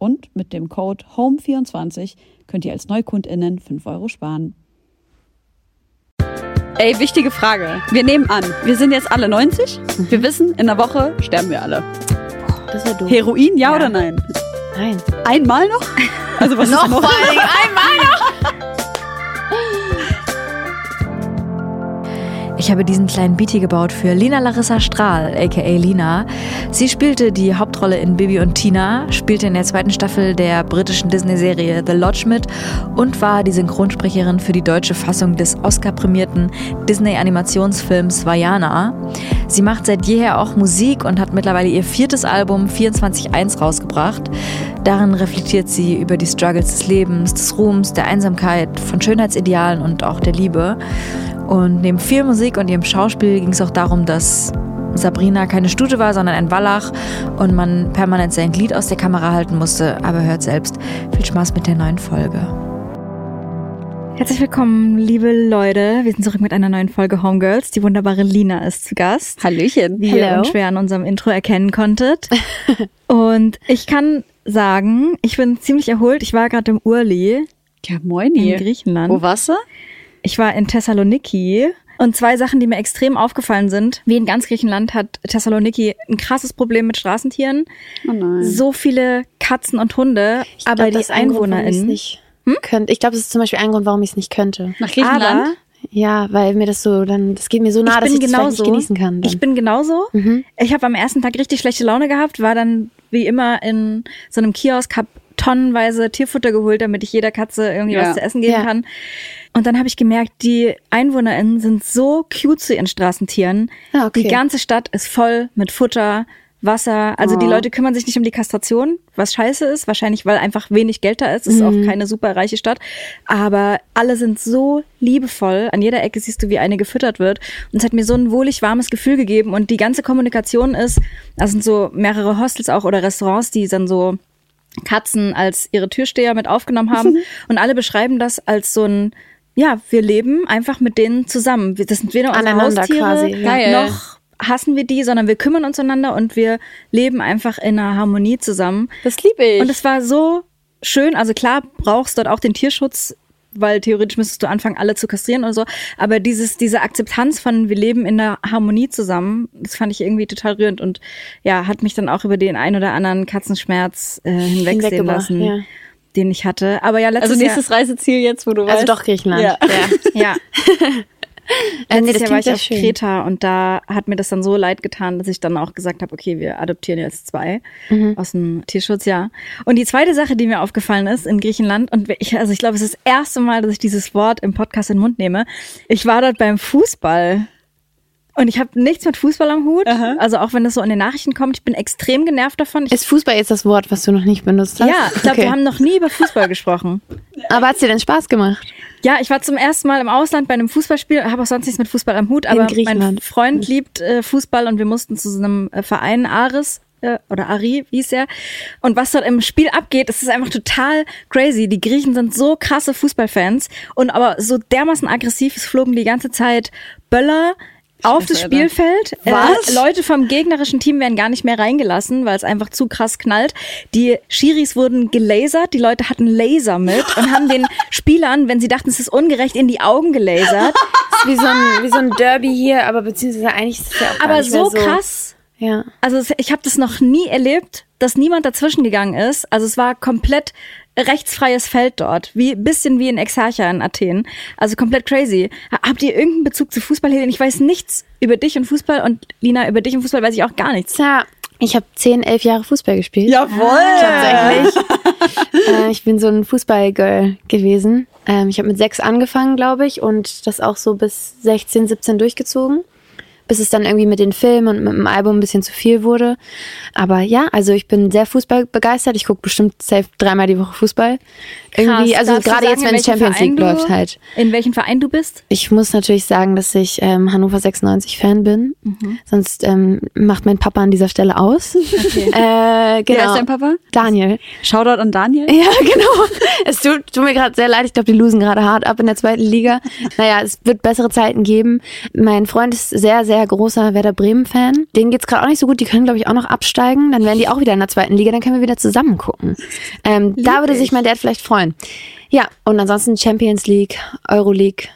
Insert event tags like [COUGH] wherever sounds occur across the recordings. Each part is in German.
Und mit dem Code HOME24 könnt ihr als NeukundInnen 5 Euro sparen. Ey, wichtige Frage. Wir nehmen an, wir sind jetzt alle 90. Wir wissen, in der Woche sterben wir alle. Das wäre doof. Heroin, ja, Ja. oder nein? Nein. Einmal noch? Also was Noch ist noch? vor allen Dingen einmal noch. [LAUGHS] Ich habe diesen kleinen Beatie gebaut für Lina Larissa Strahl, aka Lina. Sie spielte die Hauptrolle in Bibi und Tina, spielte in der zweiten Staffel der britischen Disney-Serie The Lodge mit und war die Synchronsprecherin für die deutsche Fassung des Oscar-prämierten Disney-Animationsfilms Vajana. Sie macht seit jeher auch Musik und hat mittlerweile ihr viertes Album 24.1 rausgebracht. Darin reflektiert sie über die Struggles des Lebens, des Ruhms, der Einsamkeit, von Schönheitsidealen und auch der Liebe. Und neben viel Musik und ihrem Schauspiel ging es auch darum, dass Sabrina keine Stute war, sondern ein Wallach und man permanent sein Glied aus der Kamera halten musste. Aber hört selbst. Viel Spaß mit der neuen Folge. Herzlich willkommen, liebe Leute. Wir sind zurück mit einer neuen Folge Homegirls. Die wunderbare Lina ist zu Gast. Hallöchen. Wie ihr Hello. unschwer an unserem Intro erkennen konntet. [LAUGHS] und ich kann sagen, ich bin ziemlich erholt. Ich war gerade im Urli Ja, moini. in Griechenland. Wo warst du? Ich war in Thessaloniki. Und zwei Sachen, die mir extrem aufgefallen sind. Wie in ganz Griechenland hat Thessaloniki ein krasses Problem mit Straßentieren. Oh nein. So viele Katzen und Hunde. Ich aber glaub, die das EinwohnerInnen. nicht könnte. Ich glaube, das ist zum Beispiel ein Grund, warum ich es nicht könnte. Nach Griechenland? Aber Ja, weil mir das so dann, das geht mir so nah, ich dass ich das vielleicht genauso. nicht genießen kann. Dann. Ich bin genauso. Mhm. Ich habe am ersten Tag richtig schlechte Laune gehabt, war dann wie immer in so einem Kiosk, hab tonnenweise Tierfutter geholt, damit ich jeder Katze irgendwie Ja. was zu essen geben Ja. kann. Und dann habe ich gemerkt, die EinwohnerInnen sind so cute zu ihren Straßentieren. Ah, okay. Die ganze Stadt ist voll mit Futter, Wasser. Also die Oh. Leute kümmern sich nicht um die Kastration, was scheiße ist. Wahrscheinlich, weil einfach wenig Geld da ist. Es ist auch keine super reiche Stadt. Aber alle sind so liebevoll. An jeder Ecke siehst du, wie eine gefüttert wird. Und es hat mir so ein wohlig warmes Gefühl gegeben. Und die ganze Kommunikation ist, das sind so mehrere Hostels auch oder Restaurants, die dann so Katzen als ihre Türsteher mit aufgenommen haben. [LAUGHS] Und alle beschreiben das als so ein, ja, wir leben einfach mit denen zusammen. Das sind weder unsere Aneinander Haustiere, quasi, ja. Geil. noch hassen wir die, sondern wir kümmern uns einander und wir leben einfach in einer Harmonie zusammen. Das liebe ich. Und es war so schön. Also klar brauchst dort auch den Tierschutz, weil theoretisch müsstest du anfangen, alle zu kastrieren oder so. Aber dieses, diese Akzeptanz von wir leben in einer Harmonie zusammen, das fand ich irgendwie total rührend und ja, hat mich dann auch über den ein oder anderen Katzenschmerz äh, hinwegsehen lassen, ja. den ich hatte. Aber ja, letztes also nächstes Reiseziel jetzt, wo du Also weißt. doch Griechenland. Ja. Ja. Jahr, [LAUGHS] ja. Äh, nee, das Jahr war ich auf schön. Kreta und da hat mir das dann so leid getan, dass ich dann auch gesagt habe, okay, wir adoptieren jetzt zwei Mhm. aus dem Tierschutz, ja. Und die zweite Sache, die mir aufgefallen ist in Griechenland, und ich, also ich glaube, es ist das erste Mal, dass ich dieses Wort im Podcast in den Mund nehme. Ich war dort beim Fußball. Und ich habe nichts mit Fußball am Hut. Aha. Also auch wenn das so in den Nachrichten kommt, ich bin extrem genervt davon. Ich, Ist Fußball jetzt das Wort, was du noch nicht benutzt hast? ja, ich glaube, Okay. wir haben noch nie über Fußball gesprochen. Aber hat's dir denn Spaß gemacht? Ja, ich war zum ersten Mal im Ausland bei einem Fußballspiel, habe auch sonst nichts mit Fußball am Hut, aber mein. Freund liebt äh, Fußball und wir mussten zu so einem äh, Verein Aris äh, oder Ari, wie hieß er. Und was dort im Spiel abgeht, das ist einfach total crazy. Die Griechen sind so krasse Fußballfans und aber so dermaßen aggressiv, es flogen die ganze Zeit Böller auf das. Spielfeld. Was? Äh, Leute vom gegnerischen Team werden gar nicht mehr reingelassen, weil es einfach zu krass knallt. Die Schiris wurden gelasert, die Leute hatten Laser mit und haben den [LAUGHS] Spielern, wenn sie dachten, es ist ungerecht, in die Augen gelasert. Das [LAUGHS] ist wie so ein, wie so ein Derby hier, aber beziehungsweise eigentlich ist es ja auch Aber so so krass. Ja. Also ich habe das noch nie erlebt, dass niemand dazwischen gegangen ist. Also es war komplett rechtsfreies Feld dort, wie bisschen wie in Exarcha in Athen. Also komplett crazy. Ha- Habt ihr irgendeinen Bezug zu Fußball, Helene? Ich weiß nichts über dich und Fußball und Lina über dich und Fußball weiß ich auch gar nichts. Tja, ich habe zehn, elf Jahre Fußball gespielt. Jawohl! Tatsächlich. [LAUGHS] äh, ich bin so ein Fußballgirl gewesen. Ähm, ich habe mit sechs angefangen, glaube ich, und das auch so bis 16, 17 durchgezogen. Bis es dann irgendwie mit den Filmen und mit dem Album ein bisschen zu viel wurde. Aber ja, also ich bin sehr Fußball begeistert. Ich gucke bestimmt safe dreimal die Woche Fußball. Irgendwie, Krass. also gerade jetzt, wenn welchem Champions Verein League du- läuft halt. In welchem Verein du bist? Ich muss natürlich sagen, dass ich ähm, Hannover 96 Fan bin. Mhm. Sonst ähm, macht mein Papa an dieser Stelle aus. [LAUGHS] äh, genau. Wer ist dein Papa? Daniel. Shoutout an Daniel. [LAUGHS] Ja, genau. Es tut, tut mir gerade sehr leid. Ich glaube, die losen gerade hart ab in der zweiten Liga. Naja, es wird bessere Zeiten geben. Mein Freund ist sehr, sehr großer Werder Bremen-Fan. Denen geht's gerade auch nicht so gut. Die können, glaube ich, auch noch absteigen. Dann wären die auch wieder in der zweiten Liga. Dann können wir wieder zusammen gucken. Ähm, da würde sich mein Dad vielleicht freuen. Ja, und ansonsten Champions League, Euroleague,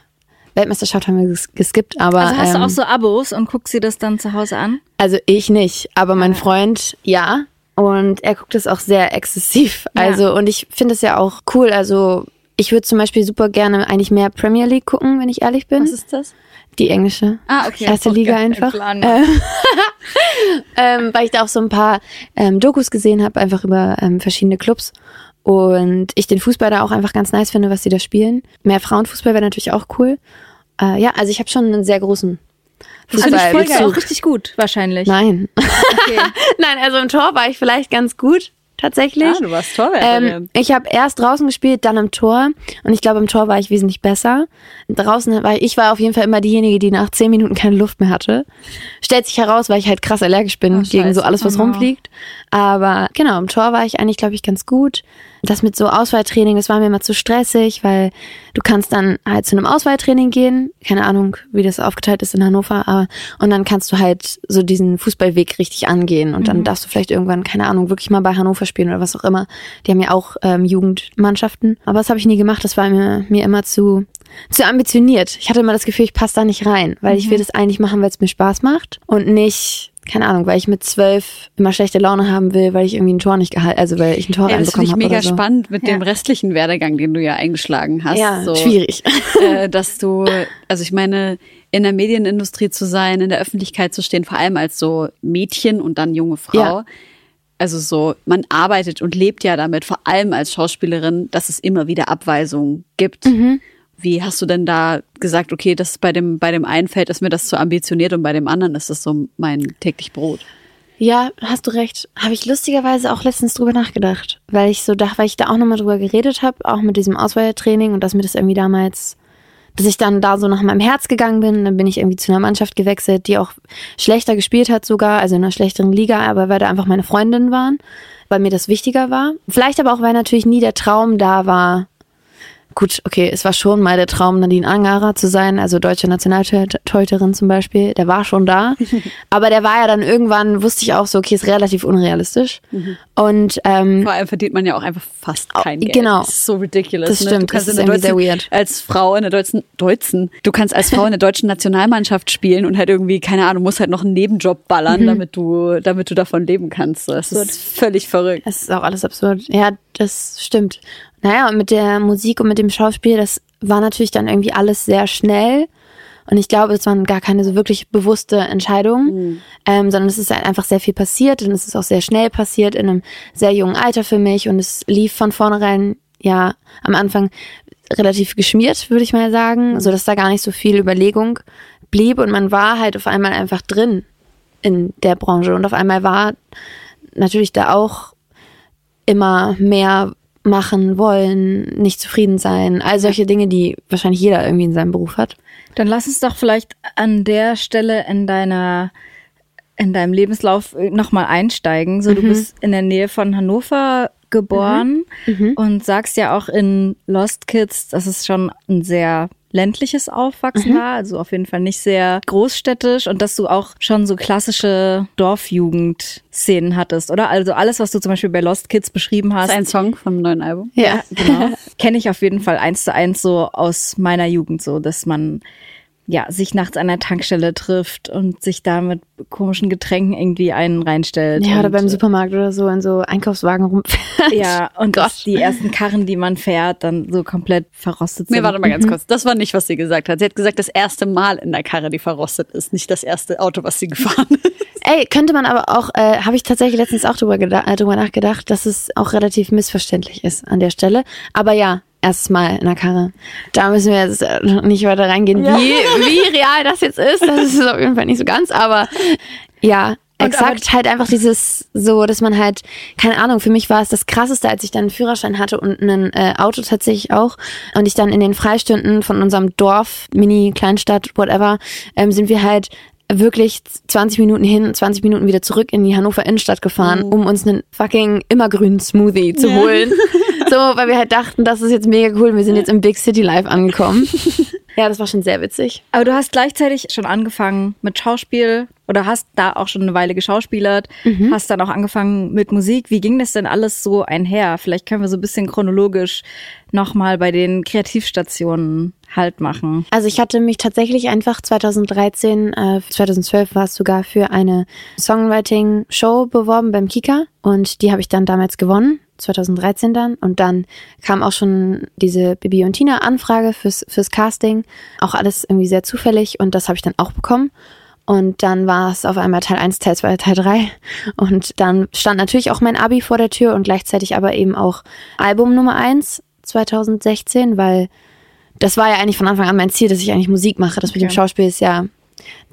Weltmeisterschaft haben wir ges geskippt. Aber, Also hast du ähm, auch so Abos und guckst dir das dann zu Hause an? also ich nicht, aber mein Freund ja. Und er guckt es auch sehr exzessiv. Ja. Also, und ich finde es ja auch cool. Also, ich würde zum Beispiel super gerne eigentlich mehr Premier League gucken, wenn ich ehrlich bin. Was ist das? Die englische. Ah, okay. Erste Liga einfach. Plan. [LAUGHS] Ähm, [LAUGHS] ähm, weil ich da auch so ein paar ähm, Dokus gesehen habe, einfach über ähm, verschiedene Clubs. Und ich den Fußball da auch einfach ganz nice finde, was die da spielen. Mehr Frauenfußball wäre natürlich auch cool. Äh, ja, also ich habe schon einen sehr großen Das finde ich. Fußballbezug. Auch richtig gut, wahrscheinlich. Nein. Okay. [LAUGHS] Nein, also im Tor war ich vielleicht ganz gut, tatsächlich. Ah, du warst Torwärterin. Ähm, ich habe erst draußen gespielt, dann im Tor. Und ich glaube, im Tor war ich wesentlich besser. Draußen war ich, ich war auf jeden Fall immer diejenige, die nach zehn Minuten keine Luft mehr hatte. Stellt sich heraus, weil ich halt krass allergisch bin Oh, gegen so alles, was no. rumfliegt. Aber genau, im Tor war ich eigentlich, glaube ich, ganz gut. Das mit so Auswahltraining, das war mir immer zu stressig, weil du kannst dann halt zu einem Auswahltraining gehen. Keine Ahnung, wie das aufgeteilt ist in Hannover. Aber, und dann kannst du halt so diesen Fußballweg richtig angehen. Und dann darfst du vielleicht irgendwann, keine Ahnung, wirklich mal bei Hannover spielen oder was auch immer. Die haben ja auch ähm, Jugendmannschaften. Aber das habe ich nie gemacht. Das war mir, mir immer zu, zu ambitioniert. Ich hatte immer das Gefühl, ich passe da nicht rein. Weil ich will das eigentlich machen, weil es mir Spaß macht. Und nicht, keine Ahnung, weil ich mit zwölf immer schlechte Laune haben will, weil ich irgendwie ein Tor nicht gehalten, also weil ich ein Tor Ja, das finde reinbekommen ich habe. mega so. spannend mit dem Ja. restlichen Werdegang, den du ja eingeschlagen hast. Ja, so, schwierig. Äh, [LAUGHS] dass du, also ich meine, in der Medienindustrie zu sein, in der Öffentlichkeit zu stehen, vor allem als so Mädchen und dann junge Frau. Ja. Also so, man arbeitet und lebt ja damit, vor allem als Schauspielerin, dass es immer wieder Abweisungen gibt. Mhm. Wie hast du denn da gesagt, okay, das bei dem, bei dem einen Feld ist mir das zu ambitioniert und bei dem anderen ist das so mein täglich Brot? Ja, hast du recht. Habe ich lustigerweise auch letztens drüber nachgedacht, weil ich so dachte, weil ich da auch nochmal drüber geredet habe, auch mit diesem Auswahltraining und dass mir das irgendwie damals, dass ich dann da so nach meinem Herz gegangen bin, dann bin ich irgendwie zu einer Mannschaft gewechselt, die auch schlechter gespielt hat sogar, also in einer schlechteren Liga, aber weil da einfach meine Freundinnen waren, weil mir das wichtiger war. Vielleicht aber auch, weil natürlich nie der Traum da war, Gut, okay, es war schon mal der Traum, Nadine Angerer zu sein, also deutsche Nationaltorhüterin zum Beispiel. Der war schon da. [LAUGHS] Aber der war ja dann irgendwann, wusste ich auch so, okay, ist relativ unrealistisch. Und ähm, Vor allem verdient man ja auch einfach fast kein Geld. genau. Das ist so ridiculous. Das ne? stimmt, Du kannst das in ist der irgendwie sehr deutschen, weird. Als Frau in der deutschen, deutschen, du kannst als Frau in der deutschen Nationalmannschaft spielen und halt irgendwie, keine Ahnung, musst halt noch einen Nebenjob ballern, Mhm. damit du, damit du davon leben kannst. Das ist völlig verrückt. Es ist auch alles absurd. Ja, das stimmt. Naja, und mit der Musik und mit dem Schauspiel, das war natürlich dann irgendwie alles sehr schnell. Und ich glaube, es waren gar keine so wirklich bewusste Entscheidungen, ähm, sondern es ist halt einfach sehr viel passiert und es ist auch sehr schnell passiert in einem sehr jungen Alter für mich und es lief von vornherein, ja, am Anfang relativ geschmiert, würde ich mal sagen, so dass da gar nicht so viel Überlegung blieb und man war halt auf einmal einfach drin in der Branche und auf einmal war natürlich da auch immer mehr machen wollen, nicht zufrieden sein, all solche Dinge, die wahrscheinlich jeder irgendwie in seinem Beruf hat. Dann lass uns doch vielleicht an der Stelle in deiner in deinem Lebenslauf nochmal einsteigen. So, du bist in der Nähe von Hannover geboren und sagst ja auch in Lost Kids, dass es schon ein sehr ländliches Aufwachsen war, also auf jeden Fall nicht sehr großstädtisch und dass du auch schon so klassische Dorfjugend-Szenen hattest, oder? Also alles, was du zum Beispiel bei Lost Kids beschrieben Das hast, ist ein Song vom neuen Album. Ja, genau. [LAUGHS] Kenne ich auf jeden Fall eins zu eins so aus meiner Jugend, so dass man ja, sich nachts an der Tankstelle trifft und sich da mit komischen Getränken irgendwie einen reinstellt. Ja, oder beim äh, Supermarkt oder so in so Einkaufswagen rumfährt. Ja, und Gott. dass die ersten Karren, die man fährt, dann so komplett verrostet sind. Nee, warte mal ganz kurz. Das war nicht, was sie gesagt hat. Sie hat gesagt, das erste Mal in der Karre, die verrostet ist, nicht das erste Auto, was sie gefahren [LAUGHS] ist. Ey, könnte man aber auch, äh, habe ich tatsächlich letztens auch drüber, äh, drüber nachgedacht, dass es auch relativ missverständlich ist an der Stelle. Aber ja, erstes Mal in der Karre. Da müssen wir jetzt äh, nicht weiter reingehen, wie, wie real das jetzt ist. Das ist auf jeden Fall nicht so ganz, aber ja. Exakt, halt einfach dieses so, dass man halt, keine Ahnung, für mich war es das krasseste, als ich dann einen Führerschein hatte und ein äh, Auto tatsächlich auch. Und ich dann in den Freistunden von unserem Dorf, Mini, Kleinstadt, whatever, ähm, sind wir halt wirklich 20 Minuten hin, 20 Minuten wieder zurück in die Hannover Innenstadt gefahren, um uns einen fucking immergrünen Smoothie zu holen. [LAUGHS] So, weil wir halt dachten, das ist jetzt mega cool, wir sind jetzt im Big City Life angekommen. [LAUGHS] ja, das war schon sehr witzig. Aber du hast gleichzeitig schon angefangen mit Schauspiel oder hast da auch schon eine Weile geschauspielert, hast dann auch angefangen mit Musik. Wie ging das denn alles so einher? Vielleicht können wir so ein bisschen chronologisch nochmal bei den Kreativstationen halt machen. Also ich hatte mich tatsächlich einfach 2013, äh, 2012 war es sogar für eine Songwriting-Show beworben beim Kika und die habe ich dann damals gewonnen. 2013 dann und dann kam auch schon diese Bibi und Tina Anfrage fürs fürs Casting, auch alles irgendwie sehr zufällig und das habe ich dann auch bekommen und dann war es auf einmal Teil 1, Teil 2, Teil 3 und dann stand natürlich auch mein Abi vor der Tür und gleichzeitig aber eben auch Album Nummer 1 2016, weil das war ja eigentlich von Anfang an mein Ziel, dass ich eigentlich Musik mache. Das mit dem Okay. Schauspiel ist ja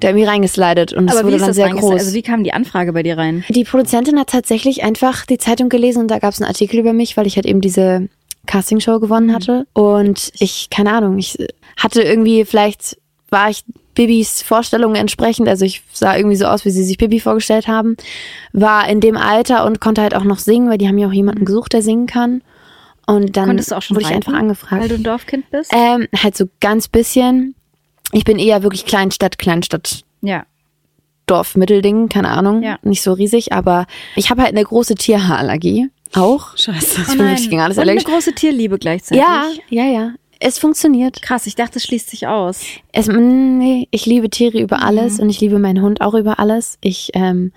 da irgendwie reingeslidet und es wurde dann sehr groß. Also wie kam die Anfrage bei dir rein? die Produzentin hat tatsächlich einfach die Zeitung gelesen und da gab es einen Artikel über mich, weil ich halt eben diese Castingshow gewonnen hatte. Und ich, keine Ahnung, ich hatte irgendwie, vielleicht war ich Bibis Vorstellungen entsprechend, also ich sah irgendwie so aus, wie sie sich Bibi vorgestellt haben, war in dem Alter und konnte halt auch noch singen, weil die haben ja auch jemanden gesucht, der singen kann. Und dann Konntest du auch schon wurde ich einfach angefragt. Weil du ein Dorfkind bist? Ähm, halt so ganz bisschen. Ich bin eher wirklich Kleinstadt, Kleinstadt, ja. Dorf, Mittelding, keine Ahnung. Ja. Nicht so riesig, aber ich habe halt eine große Tierhaarallergie. Auch. Scheiße. Ich bin wirklich gegen alles Oh Und eine allergisch. große Tierliebe gleichzeitig. Ja, ja, ja. Es funktioniert. Krass, ich dachte, es schließt sich aus. Es, mm, nee, ich liebe Tiere über Mhm. alles und ich liebe meinen Hund auch über alles. Ich, ähm,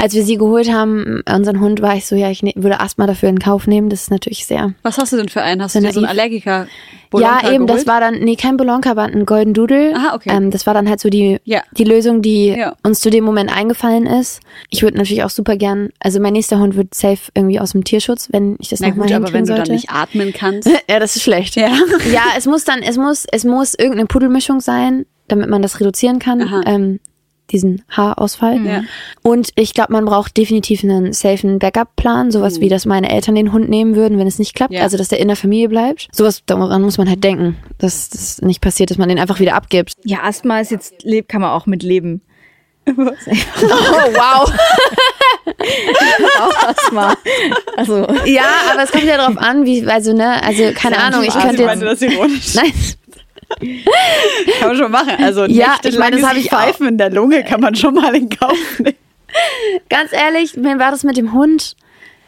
als wir sie geholt haben, unseren Hund, war ich so, ja, ich ne würde Asthma dafür in Kauf nehmen. Das ist natürlich sehr. Was hast du denn für einen? Hast du so einen. Allergiker? ja, eben, das war dann, nee, kein Bolonka, aber ein Golden Doodle. Aha, okay. Ähm, das war dann halt so die, Ja. die Lösung, die Ja. uns zu dem Moment eingefallen ist. Ich würde natürlich auch super gern, also mein nächster Hund wird safe irgendwie aus dem Tierschutz, wenn ich das nochmal gut, aber wenn hinkriegen du sollte. dann nicht atmen kannst. [LAUGHS] ja, das ist schlecht. Ja. ja, es muss dann, es muss, es muss irgendeine Pudelmischung sein, damit man das reduzieren kann, ähm, diesen Haarausfall. Ja. Und ich glaube, man braucht definitiv einen safen Backup-Plan, sowas wie, dass meine Eltern den Hund nehmen würden, wenn es nicht klappt, Ja. also dass der in der Familie bleibt. Sowas, daran muss man halt denken, dass das nicht passiert, dass man den einfach wieder abgibt. Ja, Asthma ist jetzt, lebt, kann man auch mit leben. [LAUGHS] Oh, wow. [LAUGHS] Auch Asthma. Also, ja, aber es kommt ja darauf an, wie, also, ne, also, keine Ahnung, ich könnte jetzt, das ironisch. [LAUGHS] nein, [LAUGHS] Kann man schon machen. Also Ja, ich meine, das nächtelanges hab ich auch. Pfeifen in der Lunge kann man schon mal in Kauf nehmen. [LAUGHS] Ganz ehrlich, mir war das mit dem Hund.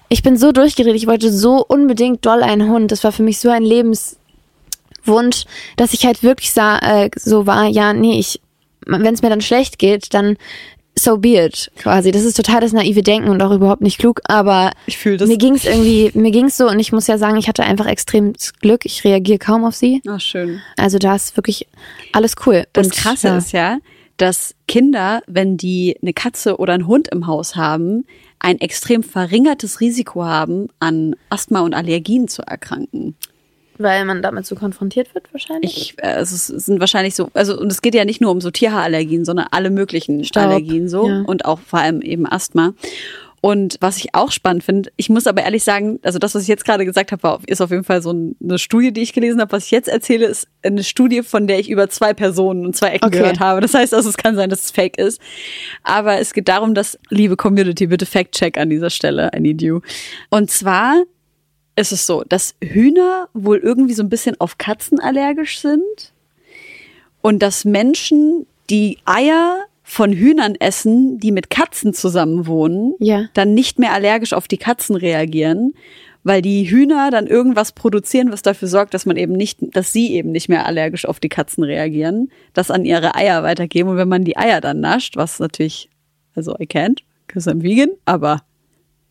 Ich bin so durchgedreht. Ich wollte so unbedingt doll einen Hund. Das war für mich so ein Lebenswunsch, dass ich halt wirklich sah, äh, so war, ja, nee, ich, wenn es mir dann schlecht geht, dann so be it, quasi. Das ist total das naive Denken und auch überhaupt nicht klug, aber Ich fühle das. mir ging's irgendwie, mir ging's so und ich muss ja sagen, ich hatte einfach extrem Glück. Ich reagiere kaum auf sie. Ach, schön. Also da ist wirklich alles cool. Das und, Krasse ja. ist ja, dass Kinder, wenn die eine Katze oder einen Hund im Haus haben, ein extrem verringertes Risiko haben, an Asthma und Allergien zu erkranken. Weil man damit so konfrontiert wird wahrscheinlich. Ich, äh, es ist- es sind wahrscheinlich so, also und es geht ja nicht nur um so Tierhaarallergien, sondern alle möglichen Staub, Allergien so ja. und auch vor allem eben Asthma. Und was ich auch spannend finde, ich muss aber ehrlich sagen, also das, was ich jetzt gerade gesagt habe, ist auf jeden Fall so ein- eine Studie, die ich gelesen habe. Was ich jetzt erzähle, ist eine Studie, von der ich über zwei Personen und zwei Ecken Okay. gehört habe. Das heißt also, es kann sein, dass es fake ist. Aber es geht darum, dass, liebe Community, bitte Fact-Check an dieser Stelle, I need you. Und zwar ist es so, dass Hühner wohl irgendwie so ein bisschen auf Katzen allergisch sind und dass Menschen, die Eier von Hühnern essen, die mit Katzen zusammen wohnen, Ja. dann nicht mehr allergisch auf die Katzen reagieren, weil die Hühner dann irgendwas produzieren, was dafür sorgt, dass man eben nicht, dass sie eben nicht mehr allergisch auf die Katzen reagieren, das an ihre Eier weitergeben. Und wenn man die Eier dann nascht, was natürlich, also I can't, because I'm vegan, aber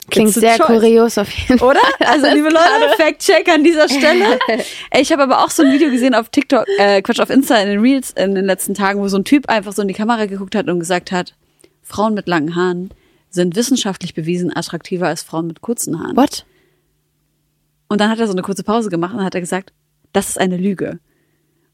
Klingt sehr choice. kurios auf jeden Fall. Oder? Also, [LAUGHS] liebe Leute, Fact-Check an dieser Stelle. [LAUGHS] Ich habe aber auch so ein Video gesehen auf TikTok, äh, Quatsch, auf Insta in den Reels in den letzten Tagen, wo so ein Typ einfach so in die Kamera geguckt hat und gesagt hat, Frauen mit langen Haaren sind wissenschaftlich bewiesen attraktiver als Frauen mit kurzen Haaren. What? Und dann hat er so eine kurze Pause gemacht und hat er gesagt, das ist eine Lüge.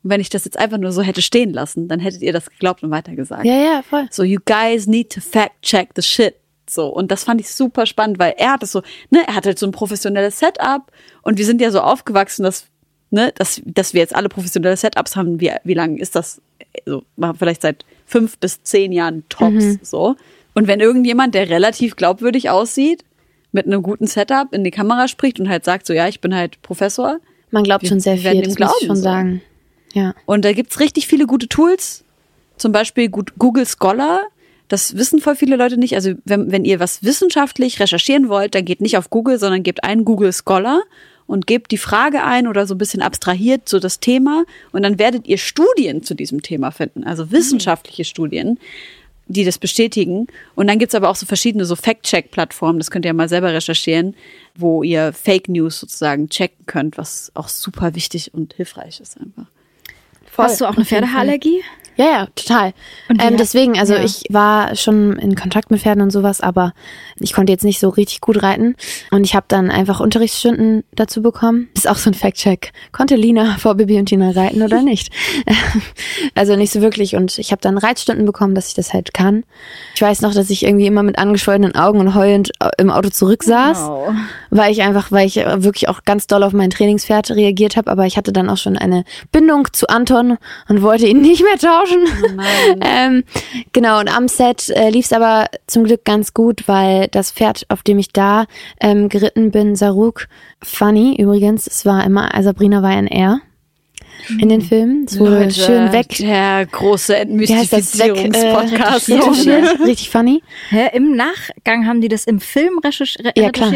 Und wenn ich das jetzt einfach nur so hätte stehen lassen, dann hättet ihr das geglaubt und weitergesagt. Ja, ja, voll. So, you guys need to fact check the shit. So, und das fand ich super spannend, weil er hat es so, ne, er hat halt so ein professionelles Setup und wir sind ja so aufgewachsen, dass, ne, dass, dass wir jetzt alle professionelle Setups haben. Wie, wie lange ist das? So, vielleicht seit fünf bis zehn Jahren tops, so. Und wenn irgendjemand, der relativ glaubwürdig aussieht, mit einem guten Setup in die Kamera spricht und halt sagt so, ja, ich bin halt Professor, Man glaubt Wir- schon sehr viel, das muss ich glauben, schon so. sagen. Ja. Und da gibt's richtig viele gute Tools. Zum Beispiel Google Scholar. Das wissen voll viele Leute nicht. Also wenn, wenn ihr was wissenschaftlich recherchieren wollt, dann geht nicht auf Google, sondern gebt ein Google Scholar und gebt die Frage ein oder so ein bisschen abstrahiert so das Thema und dann werdet ihr Studien zu diesem Thema finden, also wissenschaftliche Studien, die das bestätigen. Und dann gibt's aber auch so verschiedene so Fact-Check-Plattformen, das könnt ihr ja mal selber recherchieren, wo ihr Fake News sozusagen checken könnt, was auch super wichtig und hilfreich ist einfach. Voll, Hast du auch eine. Pferdehaarallergie? Ja, ja, total. Ähm, deswegen, also ja. ich war schon in Kontakt mit Pferden und sowas, aber ich konnte jetzt nicht so richtig gut reiten. Und ich habe dann einfach Unterrichtsstunden dazu bekommen. Ist auch so ein Fact-Check. Konnte Lina [LAUGHS] vor Bibi und Tina reiten oder nicht? [LAUGHS] also nicht so wirklich. Und ich habe dann Reitstunden bekommen, dass ich das halt kann. Ich weiß noch, dass ich irgendwie immer mit angeschwollenen Augen und heulend äh, im Auto zurücksaß Wow. weil ich einfach, weil ich wirklich auch ganz doll auf mein Trainingspferd reagiert habe, aber ich hatte dann auch schon eine Bindung zu Anton und wollte ihn nicht mehr tauschen. [LAUGHS] ähm, genau, und am Set äh, lief es aber zum Glück ganz gut, weil das Pferd, auf dem ich da ähm, geritten bin, Saruk, funny übrigens, es war immer, also Sabrina war ein R in den Filmen. Es wurde Leute, schön weg. Der große äh, Entmystifizierungspodcast. recherchiert. Richtig funny. Hä, Im Nachgang haben die das im Film recherch re Ja, klar.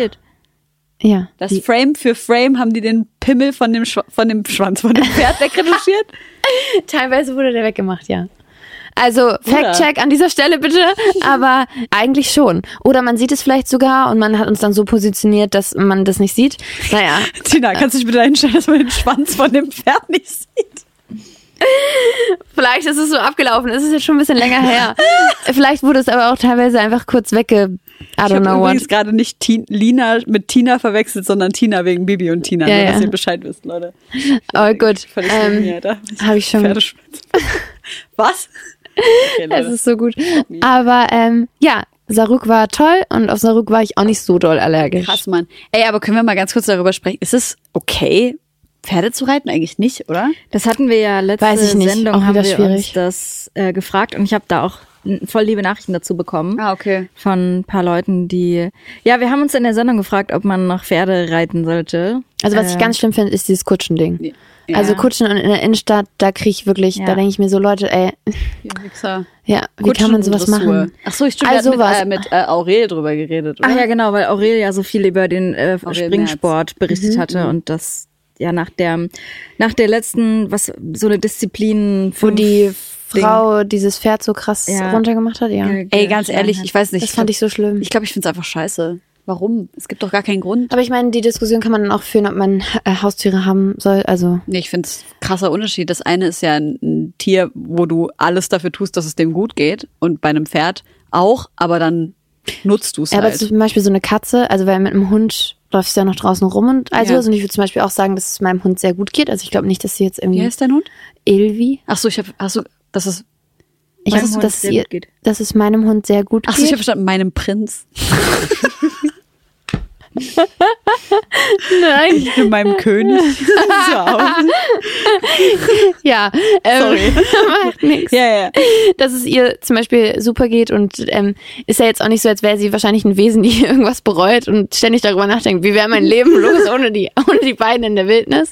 Ja. das Frame für Frame haben die den Pimmel von dem, Schwa von dem Schwanz von dem [LAUGHS] Pferd wegretuschiert. Teilweise wurde der weggemacht, ja. Also Fact-Check an dieser Stelle bitte, [LAUGHS] aber eigentlich schon. Oder man sieht es vielleicht sogar und man hat uns dann so positioniert, dass man das nicht sieht. Naja, [LAUGHS] Tina, kannst du dich bitte hinstellen, dass man den Schwanz von dem Pferd nicht sieht? vielleicht ist es so abgelaufen. Es ist jetzt schon ein bisschen länger her. Vielleicht wurde es aber auch teilweise einfach kurz wegge... I Ich don't habe know what. übrigens gerade nicht Ti- Lina mit Tina verwechselt, sondern Tina wegen Bibi und Tina, Ja, nur, ja. dass ihr Bescheid wisst, Leute. Aber gut. Ähm. Habe ich schon... [LAUGHS] Was? Okay, Es ist so gut. Aber ähm, ja, Saruk war toll und auf Saruk war ich auch nicht so doll allergisch. Krass, Mann. Ey, aber können wir mal ganz kurz darüber sprechen? Ist es okay, Pferde zu reiten? Eigentlich nicht, oder? Das hatten wir ja letzte Weiß ich nicht. Sendung, Auch haben wir schwierig. uns das äh, gefragt und ich habe da auch voll liebe Nachrichten dazu bekommen. Ah, okay. Von ein paar Leuten, die. Ja, wir haben uns in der Sendung gefragt, ob man noch Pferde reiten sollte. Also was ich Äh, ganz schlimm finde, ist dieses Kutschending. Ja. Also Kutschen und in der Innenstadt, da kriege ich wirklich, Ja. da denke ich mir so, Leute, ey, Wichser. ja, wie kann man sowas machen? Ach so, ich stimmt, Also mit, äh, mit äh, Aurel drüber geredet, oder? Ach ja, genau, weil Aurelia so viel über den äh, Aurel Springsport berichtet Mhm. hatte und das ja nach der nach der letzten was so eine Disziplin Wo die Ding Frau dieses Pferd so krass Ja. runtergemacht hat, ja. Ey, ganz geschlagen ehrlich, ich weiß nicht. Das fand ich so schlimm. Ich glaube, ich finde es einfach scheiße. Warum? Es gibt doch gar keinen Grund. Aber ich meine, die Diskussion kann man dann auch führen, ob man äh, Haustiere haben soll. Also Nee, ich finde es krasser Unterschied. Das eine ist ja ein, ein Tier, wo du alles dafür tust, dass es dem gut geht. Und bei einem Pferd auch, aber dann nutzt du es aber halt. zum Beispiel so eine Katze, also weil mit einem Hund läufst du ja noch draußen rum und also Ja. und ich würde zum Beispiel auch sagen, dass es meinem Hund sehr gut geht. Also ich glaube nicht, dass sie jetzt Wie irgendwie heißt dein Hund? Ilvi. Ach so, ich habe, hast du, das ist, Ich weiß, dass, sehr ihr, geht. dass es meinem Hund sehr gut ach so, ich habe geht. verstanden, meinem Prinz. [LAUGHS] Nein. Ich bin meinem König [LAUGHS] Hause. Ja, ähm, Sorry. [LAUGHS] macht nix. Ja, ja. Dass es ihr zum Beispiel super geht und ähm, ist ja jetzt auch nicht so, als wäre sie wahrscheinlich ein Wesen, die [LAUGHS] irgendwas bereut und ständig darüber nachdenkt, wie wäre mein Leben los ohne die, ohne die beiden in der Wildnis.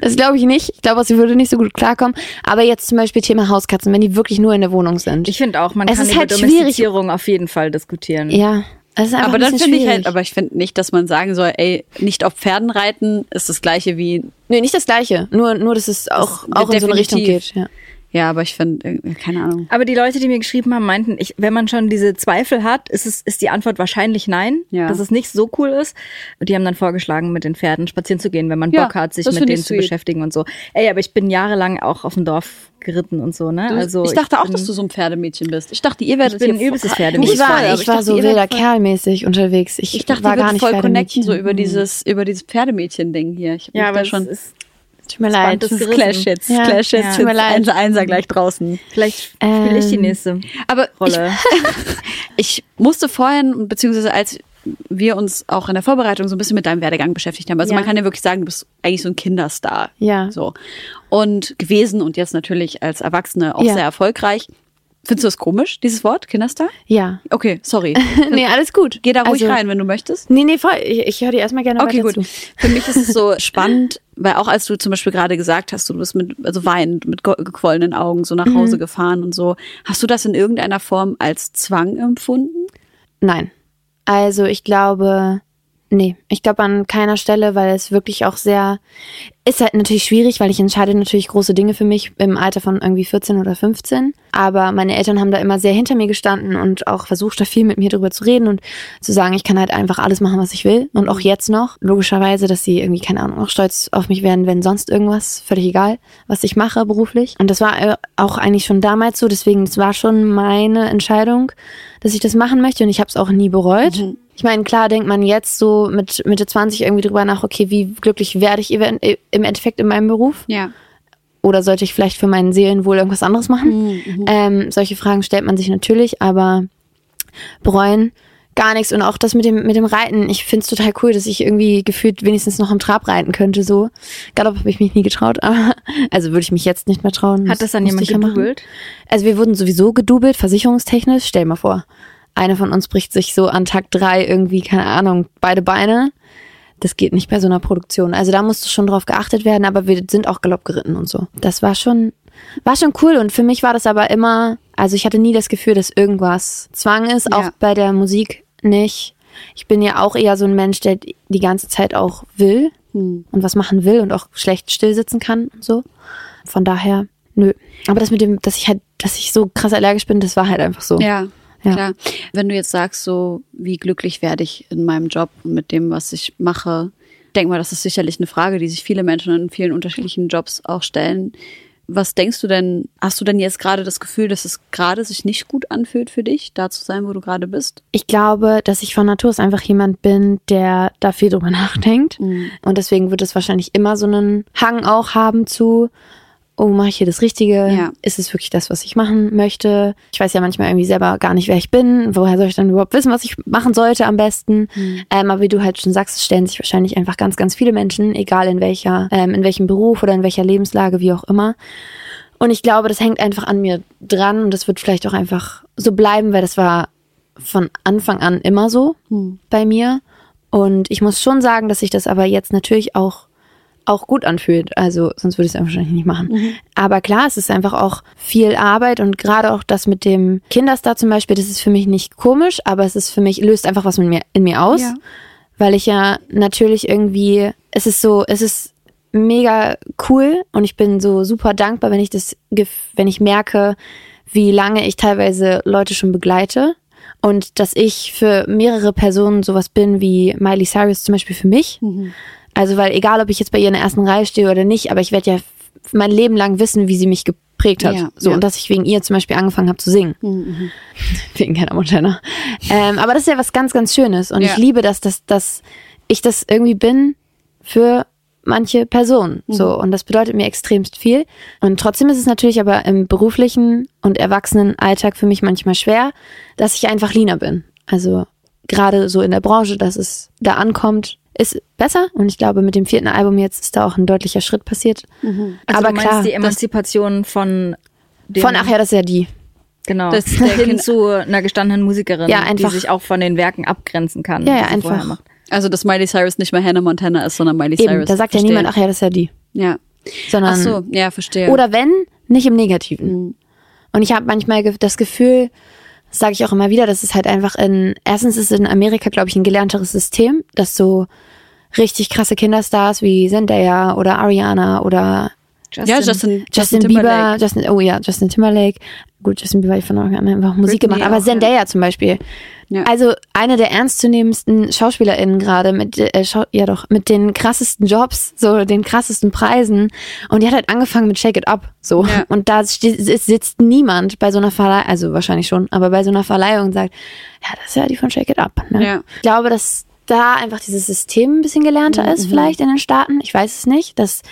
Das glaube ich nicht. Ich glaube, sie würde nicht so gut klarkommen. Aber jetzt zum Beispiel Thema Hauskatzen, wenn die wirklich nur in der Wohnung sind. Ich finde auch, man Es kann ist über halt schwierig. Domestizierung auf jeden Fall diskutieren. ja, Aber dann finde ich halt, aber ich finde nicht, dass man sagen soll, ey, nicht auf Pferden reiten ist das gleiche wie, Nee, nicht das Gleiche. Nur, nur dass es auch, Das- auch in so eine Richtung geht. Ja. Ja, aber ich finde, äh, keine Ahnung. Aber die Leute, die mir geschrieben haben, meinten, ich, wenn man schon diese Zweifel hat, ist, es, ist die Antwort wahrscheinlich nein, Ja. dass es nicht so cool ist. Und die haben dann vorgeschlagen, mit den Pferden spazieren zu gehen, wenn man Ja, Bock hat, sich mit denen ich zu beschäftigen und so. Ey, aber ich bin jahrelang auch auf dem Dorf geritten und so, ne? Du, also ich dachte auch, bin, dass du so ein Pferdemädchen bist. Ich dachte, ihr werdet Ich bin hier übelstes voll- Pferdemädchen. Ich war, aber ich war dachte, so wilder Kerlmäßig unterwegs. Ich, Ich dachte, war ihr gar nicht voll connecten, Pferdemädchen. so über dieses, über dieses Pferdemädchen-Ding hier. Ich hab ja, aber da es schon. ist, Tut mir leid. das ist Clash jetzt, Ja, Clash jetzt. ja. Tut mir leid. Einser, gleich draußen. vielleicht spiele ich die Ähm, nächste Aber ich, Rolle. [LAUGHS] ich musste vorhin, beziehungsweise als wir uns auch in der Vorbereitung so ein bisschen mit deinem Werdegang beschäftigt haben. Also Ja. man kann ja wirklich sagen, du bist eigentlich so ein Kinderstar. Ja. So. Und gewesen und jetzt natürlich als Erwachsene auch Ja. sehr erfolgreich. Findest du das komisch, dieses Wort, Kinderstar? Ja. Okay, sorry. [LAUGHS] nee, alles gut. Geh da ruhig Also- rein, wenn du möchtest. Nee, nee, voll. Ich, ich höre dir erstmal gerne Okay, gut. zu. Für mich ist es so [LAUGHS] spannend, weil auch als du zum Beispiel gerade gesagt hast, du bist mit, also weinend, mit ge- gequollenen Augen so nach Mhm. Hause gefahren und so. Hast du das in irgendeiner Form als Zwang empfunden? Nein. Also ich glaube, nee, ich glaube an keiner Stelle, weil es wirklich auch sehr, ist halt natürlich schwierig, weil ich entscheide natürlich große Dinge für mich im Alter von irgendwie 14 oder 15. Aber meine Eltern haben da immer sehr hinter mir gestanden und auch versucht, da viel mit mir drüber zu reden und zu sagen, ich kann halt einfach alles machen, was ich will. Und auch jetzt noch, logischerweise, dass sie irgendwie, keine Ahnung, auch stolz auf mich werden, wenn sonst irgendwas, völlig egal, was ich mache beruflich. Und das war äh, auch eigentlich schon damals so, deswegen, es war schon meine Entscheidung, dass ich das machen möchte und ich habe es auch nie bereut. Ich meine, klar denkt man jetzt so mit Mitte 20 irgendwie drüber nach, okay, wie glücklich werde ich even- im Endeffekt in meinem Beruf? Ja. Oder sollte ich vielleicht für meinen Seelenwohl irgendwas anderes machen? Ähm, solche Fragen stellt man sich natürlich, aber bereuen gar nichts. Und auch das mit dem, mit dem Reiten, ich find's total cool, dass ich irgendwie gefühlt wenigstens noch im Trab reiten könnte. So. Galopp habe ich mich nie getraut, aber also würde ich mich jetzt nicht mehr trauen. Hat das dann jemand ich ja? Also wir wurden sowieso gedoubelt, versicherungstechnisch. Stell mal vor, eine von uns bricht sich so an Tag drei irgendwie, keine Ahnung, beide Beine. Das geht nicht bei so einer Produktion. Also da musste schon drauf geachtet werden, aber wir sind auch Galopp geritten und so. Das war schon, war schon cool. Und für mich war das aber immer, also ich hatte nie das Gefühl, dass irgendwas Zwang ist, Ja. auch bei der Musik nicht. Ich bin ja auch eher so ein Mensch, der die ganze Zeit auch will Hm. und was machen will und auch schlecht stillsitzen kann und so. Von daher, nö. Aber das mit dem, dass ich halt, dass ich so krass allergisch bin, das war halt einfach so. Ja, Ja. klar. Wenn du jetzt sagst, so wie glücklich werde ich in meinem Job und mit dem, was ich mache, denk mal, das ist sicherlich eine Frage, die sich viele Menschen in vielen unterschiedlichen Jobs auch stellen. Was denkst du denn, hast du denn jetzt gerade das Gefühl, dass es gerade sich nicht gut anfühlt für dich, da zu sein, wo du gerade bist? Ich glaube, dass ich von Natur aus einfach jemand bin, der da viel drüber [LAUGHS] nachdenkt. Und deswegen wird es wahrscheinlich immer so einen Hang auch haben zu, oh, mache ich hier das Richtige? Ja. Ist es wirklich das, was ich machen möchte? Ich weiß ja manchmal irgendwie selber gar nicht, wer ich bin. Woher soll ich dann überhaupt wissen, was ich machen sollte am besten? Ähm, aber wie du halt schon sagst, stellen sich wahrscheinlich einfach ganz, ganz viele Menschen, egal in welcher, ähm, in welchem Beruf oder in welcher Lebenslage, wie auch immer. Und ich glaube, das hängt einfach an mir dran und das wird vielleicht auch einfach so bleiben, weil das war von Anfang an immer so bei mir. Und ich muss schon sagen, dass sich das aber jetzt natürlich auch auch gut anfühlt. Also sonst würde ich es einfach wahrscheinlich nicht machen. Aber klar, es ist einfach auch viel Arbeit und gerade auch das mit dem Kinderstar zum Beispiel, das ist für mich nicht komisch, aber es ist für mich, löst einfach was mit mir, in mir aus. Ja. Weil ich ja natürlich irgendwie, es ist so, es ist mega cool und ich bin so super dankbar, wenn ich das, wenn ich merke, wie lange ich teilweise Leute schon begleite und dass ich für mehrere Personen sowas bin wie Miley Cyrus zum Beispiel für mich. Also weil egal, ob ich jetzt bei ihr in der ersten Reihe stehe oder nicht, aber ich werde ja mein Leben lang wissen, wie sie mich geprägt hat. Ja, so ja. und dass ich wegen ihr zum Beispiel angefangen habe zu singen. [LAUGHS] Wegen Hannah Montana. Ähm, aber das ist ja was ganz, ganz Schönes. Und Ja. ich liebe das, dass, dass ich das irgendwie bin für manche Personen. So. Und das bedeutet mir extremst viel. Und trotzdem ist es natürlich aber im beruflichen und erwachsenen Alltag für mich manchmal schwer, dass ich einfach leaner bin. Also gerade so in der Branche, dass es da ankommt, ist besser. Und ich glaube, mit dem vierten Album jetzt ist da auch ein deutlicher Schritt passiert. Also aber du meinst klar, die Emanzipation von dem, von, ach ja, das ist ja die. genau, Das ist [LAUGHS] der hin Kind- zu einer gestandenen Musikerin, Ja, einfach- die sich auch von den Werken abgrenzen kann. Ja, ja, die sie vorher einfach. macht. Also, dass Miley Cyrus nicht mehr Hannah Montana ist, sondern Miley Eben, Cyrus. da sagt ja Verstehe. niemand, ach ja, das ist ja die. Ja. Sondern Ach so, ja, verstehe. Oder wenn, nicht im Negativen. Mhm. Und ich habe manchmal das Gefühl, sage ich auch immer wieder, das ist halt einfach in, erstens ist in Amerika, glaube ich, ein gelernteres System, dass so richtig krasse Kinderstars wie Zendaya oder Ariana oder ja, Justin, Justin, Bieber, Justin, oh ja, Justin Timberlake. Gut, Justin Bieber hat von Anfang an einfach Musik Britney gemacht, aber Zendaya zum Beispiel. Ja. Also eine der ernstzunehmendsten SchauspielerInnen gerade mit, äh, Schau ja doch, mit den krassesten Jobs, so den krassesten Preisen. Und die hat halt angefangen mit Shake It Up, so. Ja. [LAUGHS] Und da sitzt niemand bei so einer Verleihung, also wahrscheinlich schon, aber bei so einer Verleihung und sagt, ja, das ist ja die von Shake It Up. Ne? Ja. Ich glaube, dass da einfach dieses System ein bisschen gelernter Mhm. ist, vielleicht in den Staaten. Ich weiß es nicht, dass